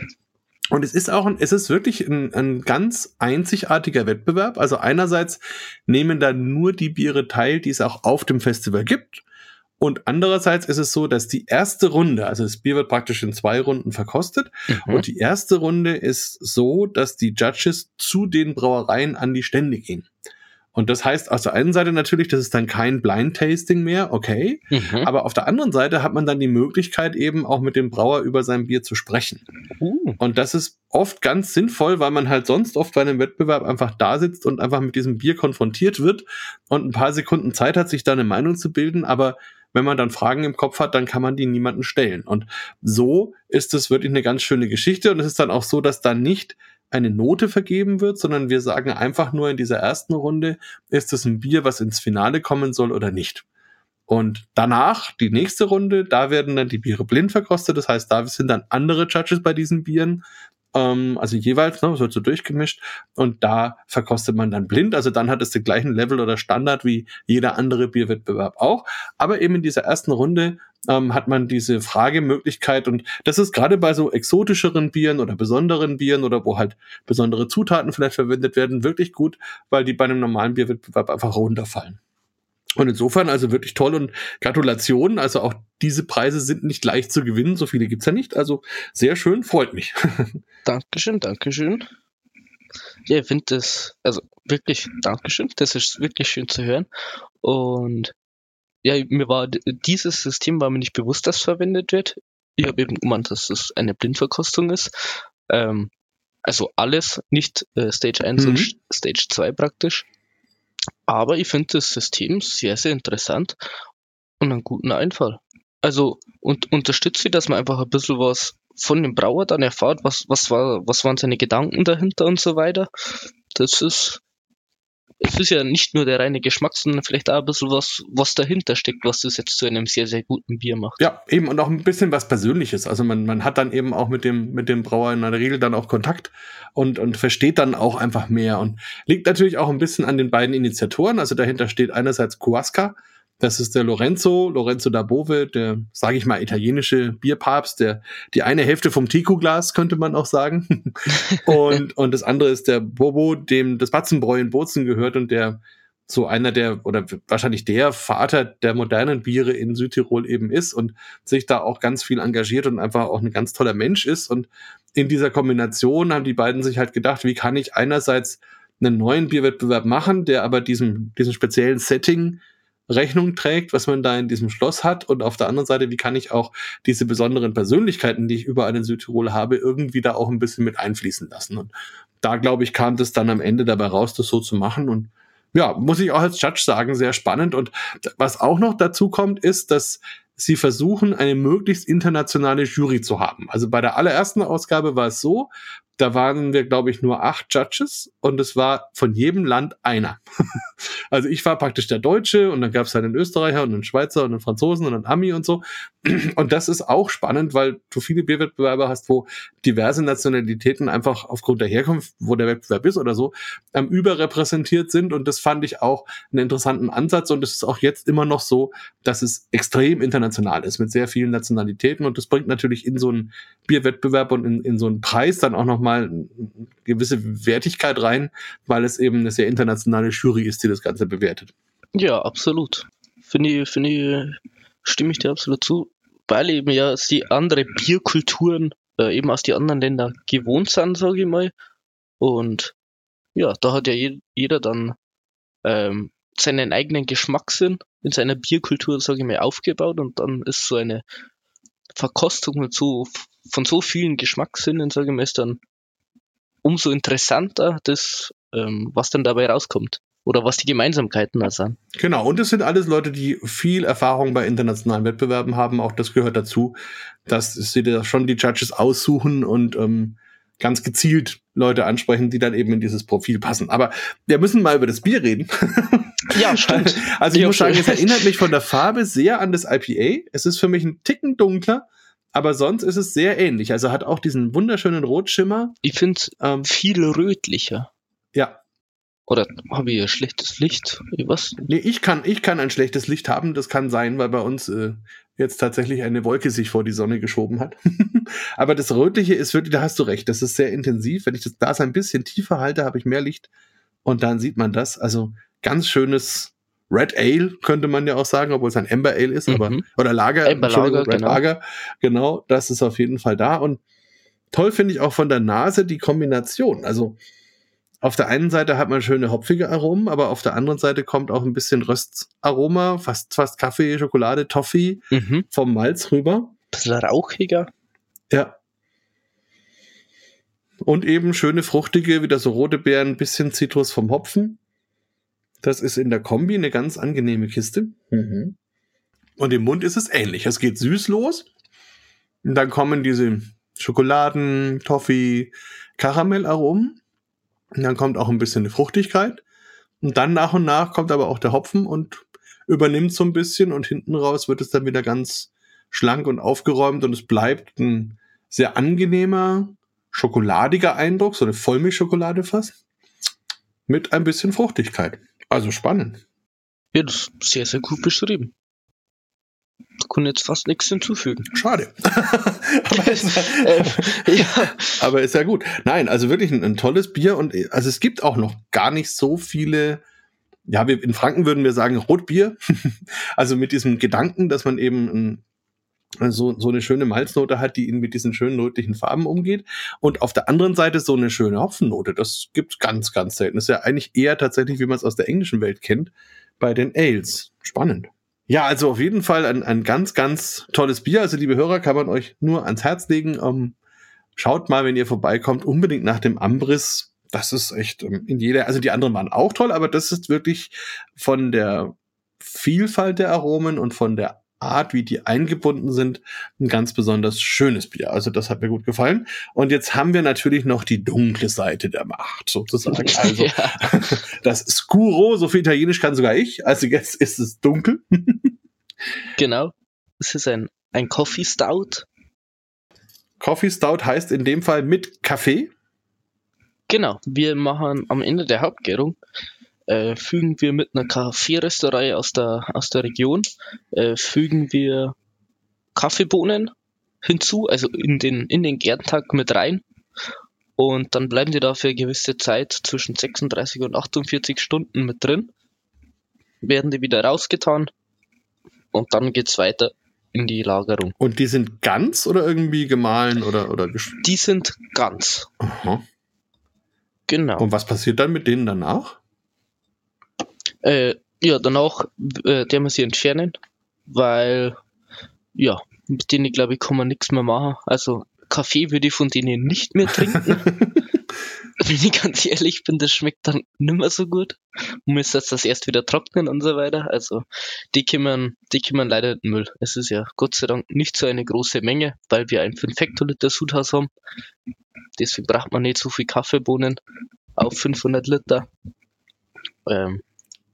Und es ist auch, ein, es ist wirklich ein, ein ganz einzigartiger Wettbewerb. Also einerseits nehmen da nur die Biere teil, die es auch auf dem Festival gibt. Und andererseits ist es so, dass die erste Runde, also das Bier wird praktisch in zwei Runden verkostet. Mhm. Und die erste Runde ist so, dass die Judges zu den Brauereien an die Stände gehen. Und das heißt auf der einen Seite natürlich, das ist dann kein Blind Tasting mehr, okay. Mhm. Aber auf der anderen Seite hat man dann die Möglichkeit, eben auch mit dem Brauer über sein Bier zu sprechen. Uh, Und das ist oft ganz sinnvoll, weil man halt sonst oft bei einem Wettbewerb einfach da sitzt und einfach mit diesem Bier konfrontiert wird und ein paar Sekunden Zeit hat, sich da eine Meinung zu bilden. Aber wenn man dann Fragen im Kopf hat, dann kann man die niemanden stellen. Und so ist es wirklich eine ganz schöne Geschichte. Und es ist dann auch so, dass da nicht eine Note vergeben wird, sondern wir sagen einfach nur in dieser ersten Runde, ist es ein Bier, was ins Finale kommen soll oder nicht. Und danach, die nächste Runde, da werden dann die Biere blind verkostet. Das heißt, da sind dann andere Judges bei diesen Bieren. Ähm, also jeweils, ne, wird so durchgemischt. Und da verkostet man dann blind. Also dann hat es den gleichen Level oder Standard wie jeder andere Bierwettbewerb auch. Aber eben in dieser ersten Runde ähm, hat man diese Fragemöglichkeit. Und das ist gerade bei so exotischeren Bieren oder besonderen Bieren oder wo halt besondere Zutaten vielleicht verwendet werden, wirklich gut, weil die bei einem normalen Bierwettbewerb einfach runterfallen. Und insofern also wirklich toll und Gratulation. Also auch diese Preise sind nicht leicht zu gewinnen. So viele gibt's ja nicht. Also sehr schön, freut mich. (laughs) Dankeschön, Dankeschön. Ja, ich finde das, also wirklich Dankeschön. Das ist wirklich schön zu hören. Und ja, mir war dieses System war mir nicht bewusst, dass verwendet wird. Ich habe eben gemeint, dass es eine Blindverkostung ist. Ähm, also alles, nicht äh, Stage 1 mhm. und Stage 2 praktisch. Aber ich finde das System sehr, sehr interessant und einen guten Einfall. Also und unterstütze ich, dass man einfach ein bisschen was von dem Brauer dann erfahrt, was, was, war, was waren seine Gedanken dahinter und so weiter. Das ist, es ist ja nicht nur der reine Geschmack, sondern vielleicht auch ein bisschen was, was dahinter steckt, was das jetzt zu einem sehr, sehr guten Bier macht. Ja, eben und auch ein bisschen was Persönliches. Also man, man hat dann eben auch mit dem, mit dem Brauer in der Regel dann auch Kontakt und, und versteht dann auch einfach mehr und liegt natürlich auch ein bisschen an den beiden Initiatoren. Also dahinter steht einerseits Kuaska, das ist der Lorenzo, Lorenzo da Bove, der, sage ich mal, italienische Bierpapst, der die eine Hälfte vom Tico-Glas, könnte man auch sagen. (laughs) und, und das andere ist der Bobo, dem das Batzenbräu in Bozen gehört und der so einer der oder wahrscheinlich der Vater der modernen Biere in Südtirol eben ist und sich da auch ganz viel engagiert und einfach auch ein ganz toller Mensch ist. Und in dieser Kombination haben die beiden sich halt gedacht, wie kann ich einerseits einen neuen Bierwettbewerb machen, der aber diesem, diesem speziellen Setting Rechnung trägt, was man da in diesem Schloss hat. Und auf der anderen Seite, wie kann ich auch diese besonderen Persönlichkeiten, die ich überall in Südtirol habe, irgendwie da auch ein bisschen mit einfließen lassen. Und da, glaube ich, kam das dann am Ende dabei raus, das so zu machen. Und ja, muss ich auch als Judge sagen, sehr spannend. Und was auch noch dazu kommt, ist, dass sie versuchen, eine möglichst internationale Jury zu haben. Also bei der allerersten Ausgabe war es so, da waren wir, glaube ich, nur acht Judges und es war von jedem Land einer. (laughs) also ich war praktisch der Deutsche und dann gab es halt einen Österreicher und einen Schweizer und einen Franzosen und einen Ami und so. (clears throat) Und das ist auch spannend, weil du viele Bierwettbewerbe hast, wo diverse Nationalitäten einfach aufgrund der Herkunft, wo der Wettbewerb ist oder so, ähm, überrepräsentiert sind. Und das fand ich auch einen interessanten Ansatz. Und es ist auch jetzt immer noch so, dass es extrem international ist mit sehr vielen Nationalitäten. Und das bringt natürlich in so einen Bierwettbewerb und in, in so einen Preis dann auch nochmal eine gewisse Wertigkeit rein, weil es eben eine sehr internationale Jury ist, die das Ganze bewertet. Ja, absolut. Finde ich, finde ich stimme ich dir absolut zu, weil eben ja die andere Bierkulturen äh, eben aus den anderen Ländern gewohnt sind, sage ich mal. Und ja, da hat ja jeder dann ähm, seinen eigenen Geschmackssinn in seiner Bierkultur, sage ich mal, aufgebaut und dann ist so eine Verkostung mit so, von so vielen Geschmackssinnen, sage ich mal, ist dann umso interessanter, das, ähm, was dann dabei rauskommt oder was die Gemeinsamkeiten da sind. Genau, und es sind alles Leute, die viel Erfahrung bei internationalen Wettbewerben haben. Auch das gehört dazu, dass sie da schon die Judges aussuchen und ähm, ganz gezielt Leute ansprechen, die dann eben in dieses Profil passen. Aber wir müssen mal über das Bier reden. Ja, stimmt. (laughs) Also ich, ich muss sagen, es erinnert mich von der Farbe sehr an das IPA. Es ist für mich ein Ticken dunkler, aber sonst ist es sehr ähnlich. Also hat auch diesen wunderschönen Rotschimmer. Ich finde es ähm, viel rötlicher. Ja, oder habe ich ein schlechtes Licht? Was? Nee, ich kann, ich kann ein schlechtes Licht haben. Das kann sein, weil bei uns äh, jetzt tatsächlich eine Wolke sich vor die Sonne geschoben hat. (laughs) Aber das Rötliche ist wirklich, da hast du recht, das ist sehr intensiv. Wenn ich das Glas ein bisschen tiefer halte, habe ich mehr Licht. Und dann sieht man das. Also ganz schönes Red Ale, könnte man ja auch sagen, obwohl es ein Amber Ale ist, mhm. aber, oder Lager, Amber Lager, Red genau. Lager. Genau, das ist auf jeden Fall da. Und toll finde ich auch von der Nase die Kombination. Also, auf der einen Seite hat man schöne hopfige Aromen, aber auf der anderen Seite kommt auch ein bisschen Röstaroma, fast, fast Kaffee, Schokolade, Toffee mhm. vom Malz rüber. Bisschen rauchiger. Ja. Und eben schöne fruchtige, wieder so rote Beeren, bisschen Zitrus vom Hopfen. Das ist in der Kombi eine ganz angenehme Kiste. Mhm. Und im Mund ist es ähnlich. Es geht süß los. Und dann kommen diese Schokoladen, Toffee, Karamellaromen. Und dann kommt auch ein bisschen die Fruchtigkeit. Und dann nach und nach kommt aber auch der Hopfen und übernimmt so ein bisschen und hinten raus wird es dann wieder ganz schlank und aufgeräumt und es bleibt ein sehr angenehmer, schokoladiger Eindruck, so eine Vollmilchschokolade fast, mit ein bisschen Fruchtigkeit. Also spannend. Ja, das ist sehr, sehr gut beschrieben. Da kann jetzt fast nichts hinzufügen. Schade. (laughs) aber, ist, äh, (laughs) ja. aber ist ja gut. Nein, also wirklich ein, ein, tolles Bier und also es gibt auch noch gar nicht so viele ja, wir, in Franken würden wir sagen Rotbier. (laughs) also mit diesem Gedanken, dass man eben ein, so, so eine schöne Malznote hat, die ihn mit diesen schönen rötlichen Farben umgeht. Und auf der anderen Seite so eine schöne Hopfennote. Das gibt's ganz, ganz selten. Das ist ja eigentlich eher tatsächlich, wie man es aus der englischen Welt kennt, bei den Ales. Spannend. Ja, also auf jeden Fall ein, ein ganz, ganz tolles Bier. Also liebe Hörer, kann man euch nur ans Herz legen. Ähm, schaut mal, wenn ihr vorbeikommt, unbedingt nach dem Ambris. Das ist echt ähm, in jeder, also die anderen waren auch toll, aber das ist wirklich von der Vielfalt der Aromen und von der Art, wie die eingebunden sind, ein ganz besonders schönes Bier. Also das hat mir gut gefallen. Und jetzt haben wir natürlich noch die dunkle Seite der Macht, sozusagen. (laughs) Also ja. (laughs) das Scuro, so viel Italienisch kann sogar ich. Also jetzt ist es dunkel. (laughs) genau. Es ist ein, ein Coffee Stout. Coffee Stout heißt in dem Fall mit Kaffee. Genau. Wir machen am Ende der Hauptgärung äh, fügen wir mit einer Kaffeerösterei aus der, aus der Region, äh, fügen wir Kaffeebohnen hinzu, also in den, in den Gärtag mit rein. Und dann bleiben die da für eine gewisse Zeit zwischen 36 und 48 Stunden mit drin, werden die wieder rausgetan und dann geht's weiter in die Lagerung. Und die sind ganz oder irgendwie gemahlen oder, oder Die sind ganz. Aha. Genau. Und was passiert dann mit denen danach? Äh, ja, danach äh, der wir sie entfernen, weil ja, mit denen glaube ich kann man nichts mehr machen. Also Kaffee würde ich von denen nicht mehr trinken. (laughs) Wenn ich ganz ehrlich bin, das schmeckt dann nimmer so gut. Man muss jetzt das erst wieder trocknen und so weiter. Also die können, die können leider den Müll. Es ist ja Gott sei Dank nicht so eine große Menge, weil wir ein 5 Hektoliter Sudhaus haben. Deswegen braucht man nicht so viel Kaffeebohnen auf 500 Liter. Ähm,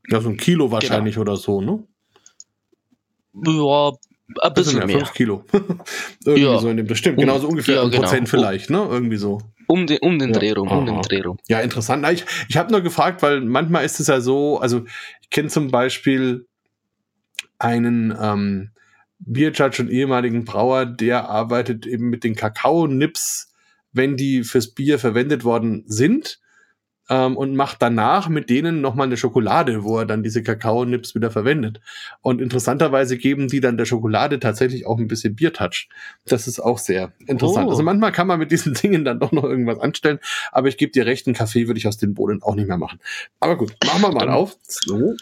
ja, so ein Kilo wahrscheinlich genau. oder so, ne? Ja, ein bisschen mehr. mehr. Fünf Kilo. (laughs) Irgendwie ja. so in dem, bestimmt, um, genauso ungefähr ja, ein genau. Prozent vielleicht, ne? Irgendwie so. Um den, um den ja. Dreh rum, um den Dreh rum. Ja, interessant. Ich, ich habe nur gefragt, weil manchmal ist es ja so, also ich kenne zum Beispiel einen ähm, Bierjudge und ehemaligen Brauer, der arbeitet eben mit den Kakao-Nips, wenn die fürs Bier verwendet worden sind ähm, und macht danach mit denen nochmal eine Schokolade, wo er dann diese Kakaonips wieder verwendet. Und interessanterweise geben die dann der Schokolade tatsächlich auch ein bisschen Biertouch. Das ist auch sehr interessant. Oh. Also manchmal kann man mit diesen (laughs) Dingen dann doch noch irgendwas anstellen, aber ich gebe dir recht, einen Kaffee würde ich aus den Bohnen auch nicht mehr machen. Aber gut, machen wir mal auf. So.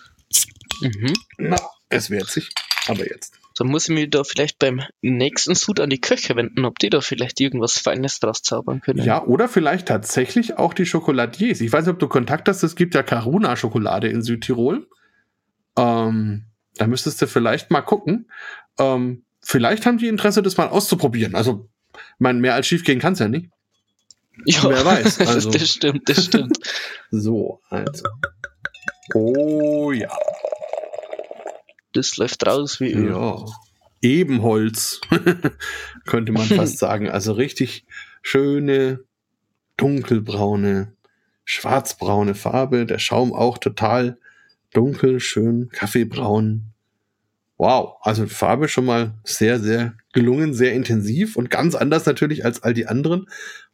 Mhm. Na, es wehrt sich. Aber jetzt. Dann muss ich mich da vielleicht beim nächsten Sud an die Köche wenden, ob die da vielleicht irgendwas Feines draus zaubern können. Ja, oder vielleicht tatsächlich auch die Schokoladiers. Ich weiß nicht, ob du Kontakt hast, es gibt ja Karuna-Schokolade in Südtirol. Ähm, da müsstest du vielleicht mal gucken. Ähm, vielleicht haben die Interesse, das mal auszuprobieren. Also, mein mehr als schief gehen kann es ja nicht. Ja, wer weiß. (laughs) Also. das stimmt, das stimmt. (laughs) so, also. Oh ja. Das läuft raus wie Öl. Ja. Ebenholz, (laughs) könnte man (laughs) fast sagen. Also richtig schöne, dunkelbraune, schwarzbraune Farbe. Der Schaum auch total dunkel, schön, kaffeebraun. Wow, also Farbe schon mal sehr, sehr gelungen, sehr intensiv und ganz anders natürlich als all die anderen.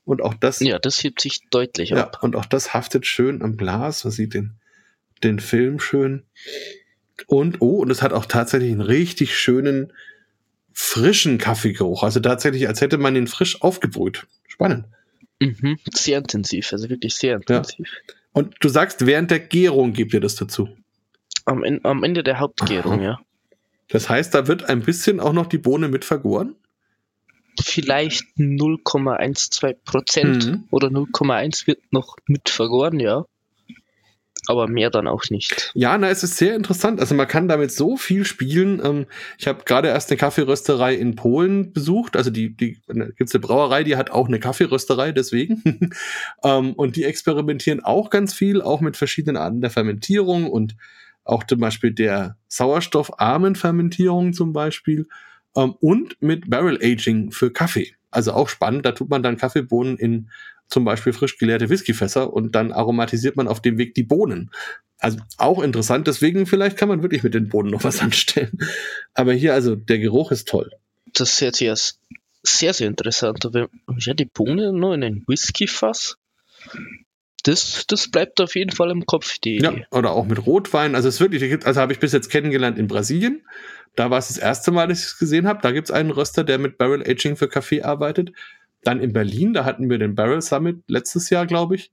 Und auch das. Ja, das hebt sich deutlich ja, ab. Und auch das haftet schön am Glas. Man sieht den, den Film schön. Und, oh, und es hat auch tatsächlich einen richtig schönen, frischen Kaffeegeruch. Also tatsächlich, als hätte man ihn frisch aufgebrüht. Spannend. Mhm, sehr intensiv, also wirklich sehr intensiv. Ja. Und du sagst, während der Gärung gibt ihr das dazu? Am, am Ende der Hauptgärung, Aha. ja. Das heißt, da wird ein bisschen auch noch die Bohne mit vergoren? Vielleicht 0,12 Prozent mhm. oder 0,1 wird noch mit vergoren, ja aber mehr dann auch nicht. Ja, na, es ist sehr interessant. Also man kann damit so viel spielen. Ähm, ich habe gerade erst eine Kaffeerösterei in Polen besucht. Also die, die gibt's eine Brauerei, die hat auch eine Kaffeerösterei, deswegen. (laughs) ähm, und die experimentieren auch ganz viel, auch mit verschiedenen Arten der Fermentierung und auch zum Beispiel der sauerstoffarmen Fermentierung zum Beispiel ähm, und mit Barrel Aging für Kaffee. Also auch spannend. Da tut man dann Kaffeebohnen in zum Beispiel frisch geleerte Whiskyfässer und dann aromatisiert man auf dem Weg die Bohnen. Also auch interessant, deswegen vielleicht kann man wirklich mit den Bohnen noch was (laughs) anstellen. Aber hier also, der Geruch ist toll. Das ist jetzt ja sehr, sehr interessant. Aber ja, die Bohnen nur in ein Whiskyfass. Das, das bleibt auf jeden Fall im Kopf, die Ja, oder auch mit Rotwein. Also es ist wirklich, also habe ich bis jetzt kennengelernt in Brasilien. Da war es das erste Mal, dass ich es gesehen habe. Da gibt es einen Röster, der mit Barrel Aging für Kaffee arbeitet. Dann in Berlin, da hatten wir den Barrel Summit letztes Jahr, glaube ich.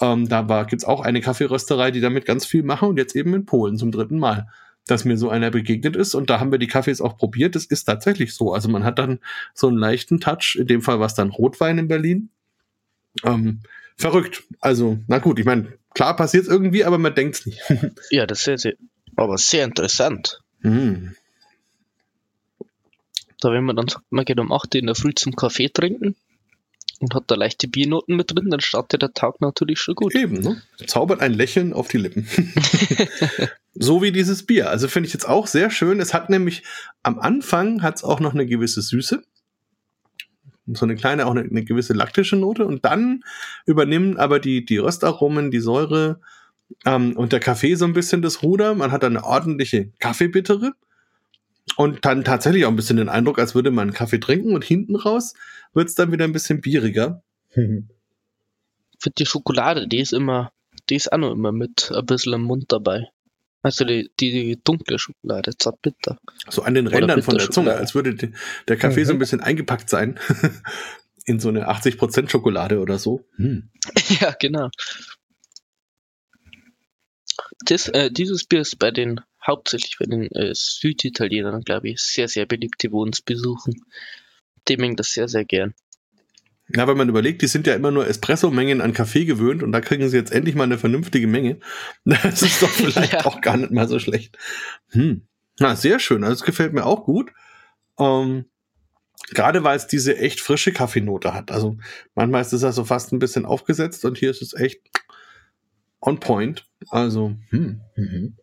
Ähm, da gibt es auch eine Kaffeerösterei, die damit ganz viel machen und jetzt eben in Polen zum dritten Mal, dass mir so einer begegnet ist. Und da haben wir die Kaffees auch probiert. Das ist tatsächlich so. Also man hat dann so einen leichten Touch. In dem Fall war es dann Rotwein in Berlin. Ähm, verrückt. Also, na gut, ich meine, klar passiert es irgendwie, aber man denkt es nicht. (laughs) Ja, das ist aber sehr interessant. Hm. Da wenn man dann sagt, man geht um 8 Uhr in der Früh zum Kaffee trinken und hat da leichte Biernoten mit drin, dann startet der Tag natürlich schon gut. Eben, ne? Zaubert ein Lächeln auf die Lippen. (laughs) so wie dieses Bier. Also finde ich jetzt auch sehr schön. Es hat nämlich am Anfang hat es auch noch eine gewisse Süße. So eine kleine, auch eine, eine gewisse laktische Note. Und dann übernehmen aber die, die Röstaromen, die Säure ähm, und der Kaffee so ein bisschen das Ruder. Man hat dann eine ordentliche Kaffeebittere. Und dann tatsächlich auch ein bisschen den Eindruck, als würde man einen Kaffee trinken und hinten raus wird es dann wieder ein bisschen bieriger. Für die Schokolade, die ist immer, die ist auch noch immer mit ein bisschen im Mund dabei. Also die, die, die dunkle Schokolade, zartbitter. So an den Rändern von der Zunge, als würde die, der Kaffee so ein Mhm. bisschen eingepackt sein. (laughs) In so eine 80% Schokolade oder so. Hm. (laughs) ja, genau. Das, äh, dieses Bier ist bei den, hauptsächlich bei den äh, Süditalienern, glaube ich, sehr, sehr beliebt, die uns besuchen. Die mengen das sehr, sehr gern. Ja, wenn man überlegt, die sind ja immer nur Espresso-Mengen an Kaffee gewöhnt und da kriegen sie jetzt endlich mal eine vernünftige Menge. (laughs) Das ist doch (laughs) vielleicht Ja. auch gar nicht mal so schlecht. Hm. Na, sehr schön. Also, es gefällt mir auch gut. Ähm, Gerade weil es diese echt frische Kaffeenote hat. Also manchmal ist es ja so fast ein bisschen aufgesetzt und hier ist es echt on point. Also, hm. Mhm.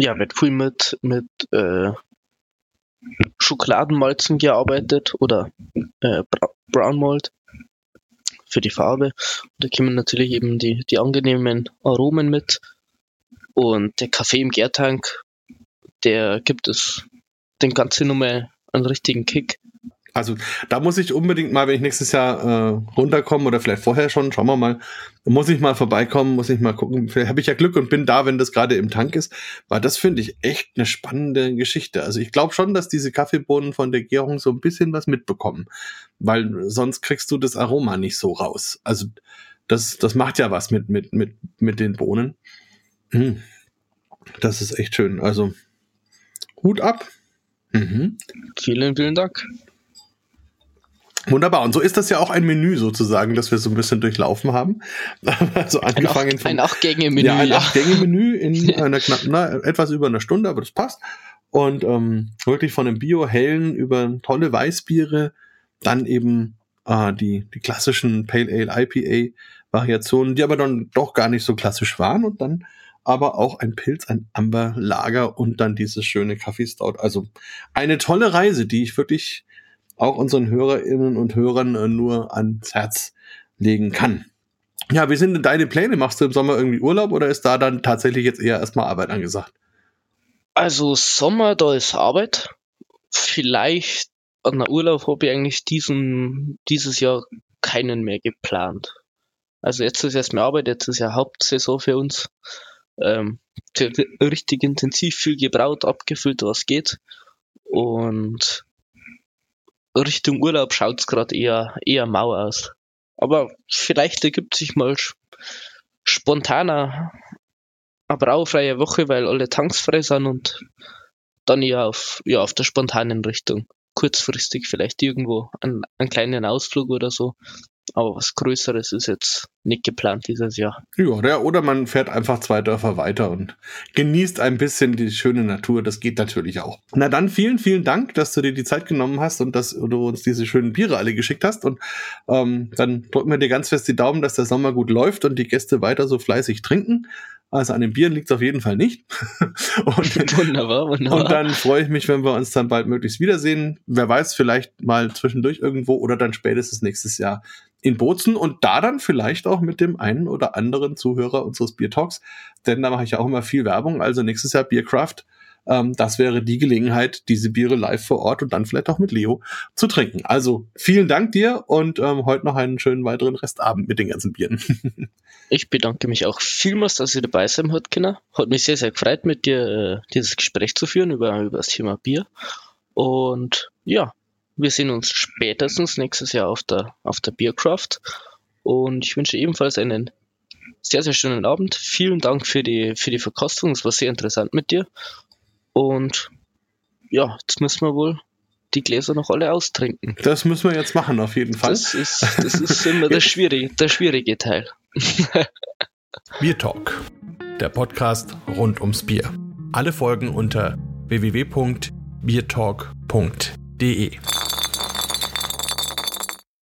Ja, wird viel mit, mit äh, Schokoladenmalzen gearbeitet oder äh, Brown Malt für die Farbe. Und da kommen natürlich eben die, die angenehmen Aromen mit. Und der Kaffee im Gärtank, der gibt es dem Ganzen nochmal einen richtigen Kick. Also da muss ich unbedingt mal, wenn ich nächstes Jahr äh, runterkomme oder vielleicht vorher schon, schauen wir mal, muss ich mal vorbeikommen, muss ich mal gucken. Vielleicht habe ich ja Glück und bin da, wenn das gerade im Tank ist. Weil das finde ich echt eine spannende Geschichte. Also ich glaube schon, dass diese Kaffeebohnen von der Gärung so ein bisschen was mitbekommen. Weil sonst kriegst du das Aroma nicht so raus. Also das, das macht ja was mit, mit, mit, mit den Bohnen. Hm. Das ist echt schön. Also Hut ab. Mhm. Vielen, vielen Dank. Wunderbar. Und so ist das ja auch ein Menü sozusagen, das wir so ein bisschen durchlaufen haben. (laughs) Also Ein, angefangen acht, ein Acht-Gänge-Menü. ja, ein ja. Acht-Gänge-Menü in (laughs) einer knapp, na, etwas über einer Stunde, aber das passt. Und ähm, wirklich von einem Bio-Hellen über tolle Weißbiere, dann eben äh, die, die klassischen Pale Ale IPA-Variationen, die aber dann doch gar nicht so klassisch waren und dann aber auch ein Pilz, ein Amberlager und dann dieses schöne Kaffeestout. Also eine tolle Reise, die ich wirklich auch unseren Hörerinnen und Hörern äh, nur ans Herz legen kann. Ja, wie sind denn deine Pläne? Machst du im Sommer irgendwie Urlaub oder ist da dann tatsächlich jetzt eher erstmal Arbeit angesagt? Also Sommer, da ist Arbeit. Vielleicht an der Urlaub habe ich eigentlich diesen, dieses Jahr keinen mehr geplant. Also jetzt ist erstmal Arbeit, jetzt ist ja Hauptsaison für uns. Ähm, richtig intensiv viel gebraut, abgefüllt, was geht. Und Richtung Urlaub schaut's gerade eher, eher mau aus. Aber vielleicht ergibt sich mal spontaner eine braufreie Woche, weil alle Tanks frei sind und dann eher auf, ja, auf der spontanen Richtung. Kurzfristig vielleicht irgendwo einen, einen kleinen Ausflug oder so. Aber was Größeres ist jetzt nicht geplant dieses Jahr. Ja, der, oder man fährt einfach zwei Dörfer weiter und genießt ein bisschen die schöne Natur. Das geht natürlich auch. Na dann vielen, vielen Dank, dass du dir die Zeit genommen hast und dass du uns diese schönen Biere alle geschickt hast. Und ähm, dann drücken wir dir ganz fest die Daumen, dass der Sommer gut läuft und die Gäste weiter so fleißig trinken. Also an den Bieren liegt es auf jeden Fall nicht. (laughs) und, (laughs) Wunderbar, wunderbar. und dann freue ich mich, wenn wir uns dann bald möglichst wiedersehen. Wer weiß, vielleicht mal zwischendurch irgendwo oder dann spätestens nächstes Jahr in Bozen und da dann vielleicht auch mit dem einen oder anderen Zuhörer unseres Bier Talks, denn da mache ich auch immer viel Werbung. Also nächstes Jahr Biercraft ähm, das wäre die Gelegenheit, diese Biere live vor Ort und dann vielleicht auch mit Leo zu trinken. Also vielen Dank dir und ähm, heute noch einen schönen weiteren Restabend mit den ganzen Bieren. (laughs) ich bedanke mich auch vielmals, dass ihr dabei sein habt, Kinder. Hat mich sehr, sehr gefreut, mit dir äh, dieses Gespräch zu führen über, über das Thema Bier. Und ja, wir sehen uns spätestens nächstes Jahr auf der, auf der Biercraft. Und ich wünsche ebenfalls einen sehr, sehr schönen Abend. Vielen Dank für die, für die Verkostung. Es war sehr interessant mit dir. Und ja, jetzt müssen wir wohl die Gläser noch alle austrinken. Das müssen wir jetzt machen, auf jeden Fall. Das ist, das ist immer der (laughs) schwierige, der schwierige Teil. (laughs) Bier Talk, der Podcast rund ums Bier. Alle Folgen unter www.biertalk.de.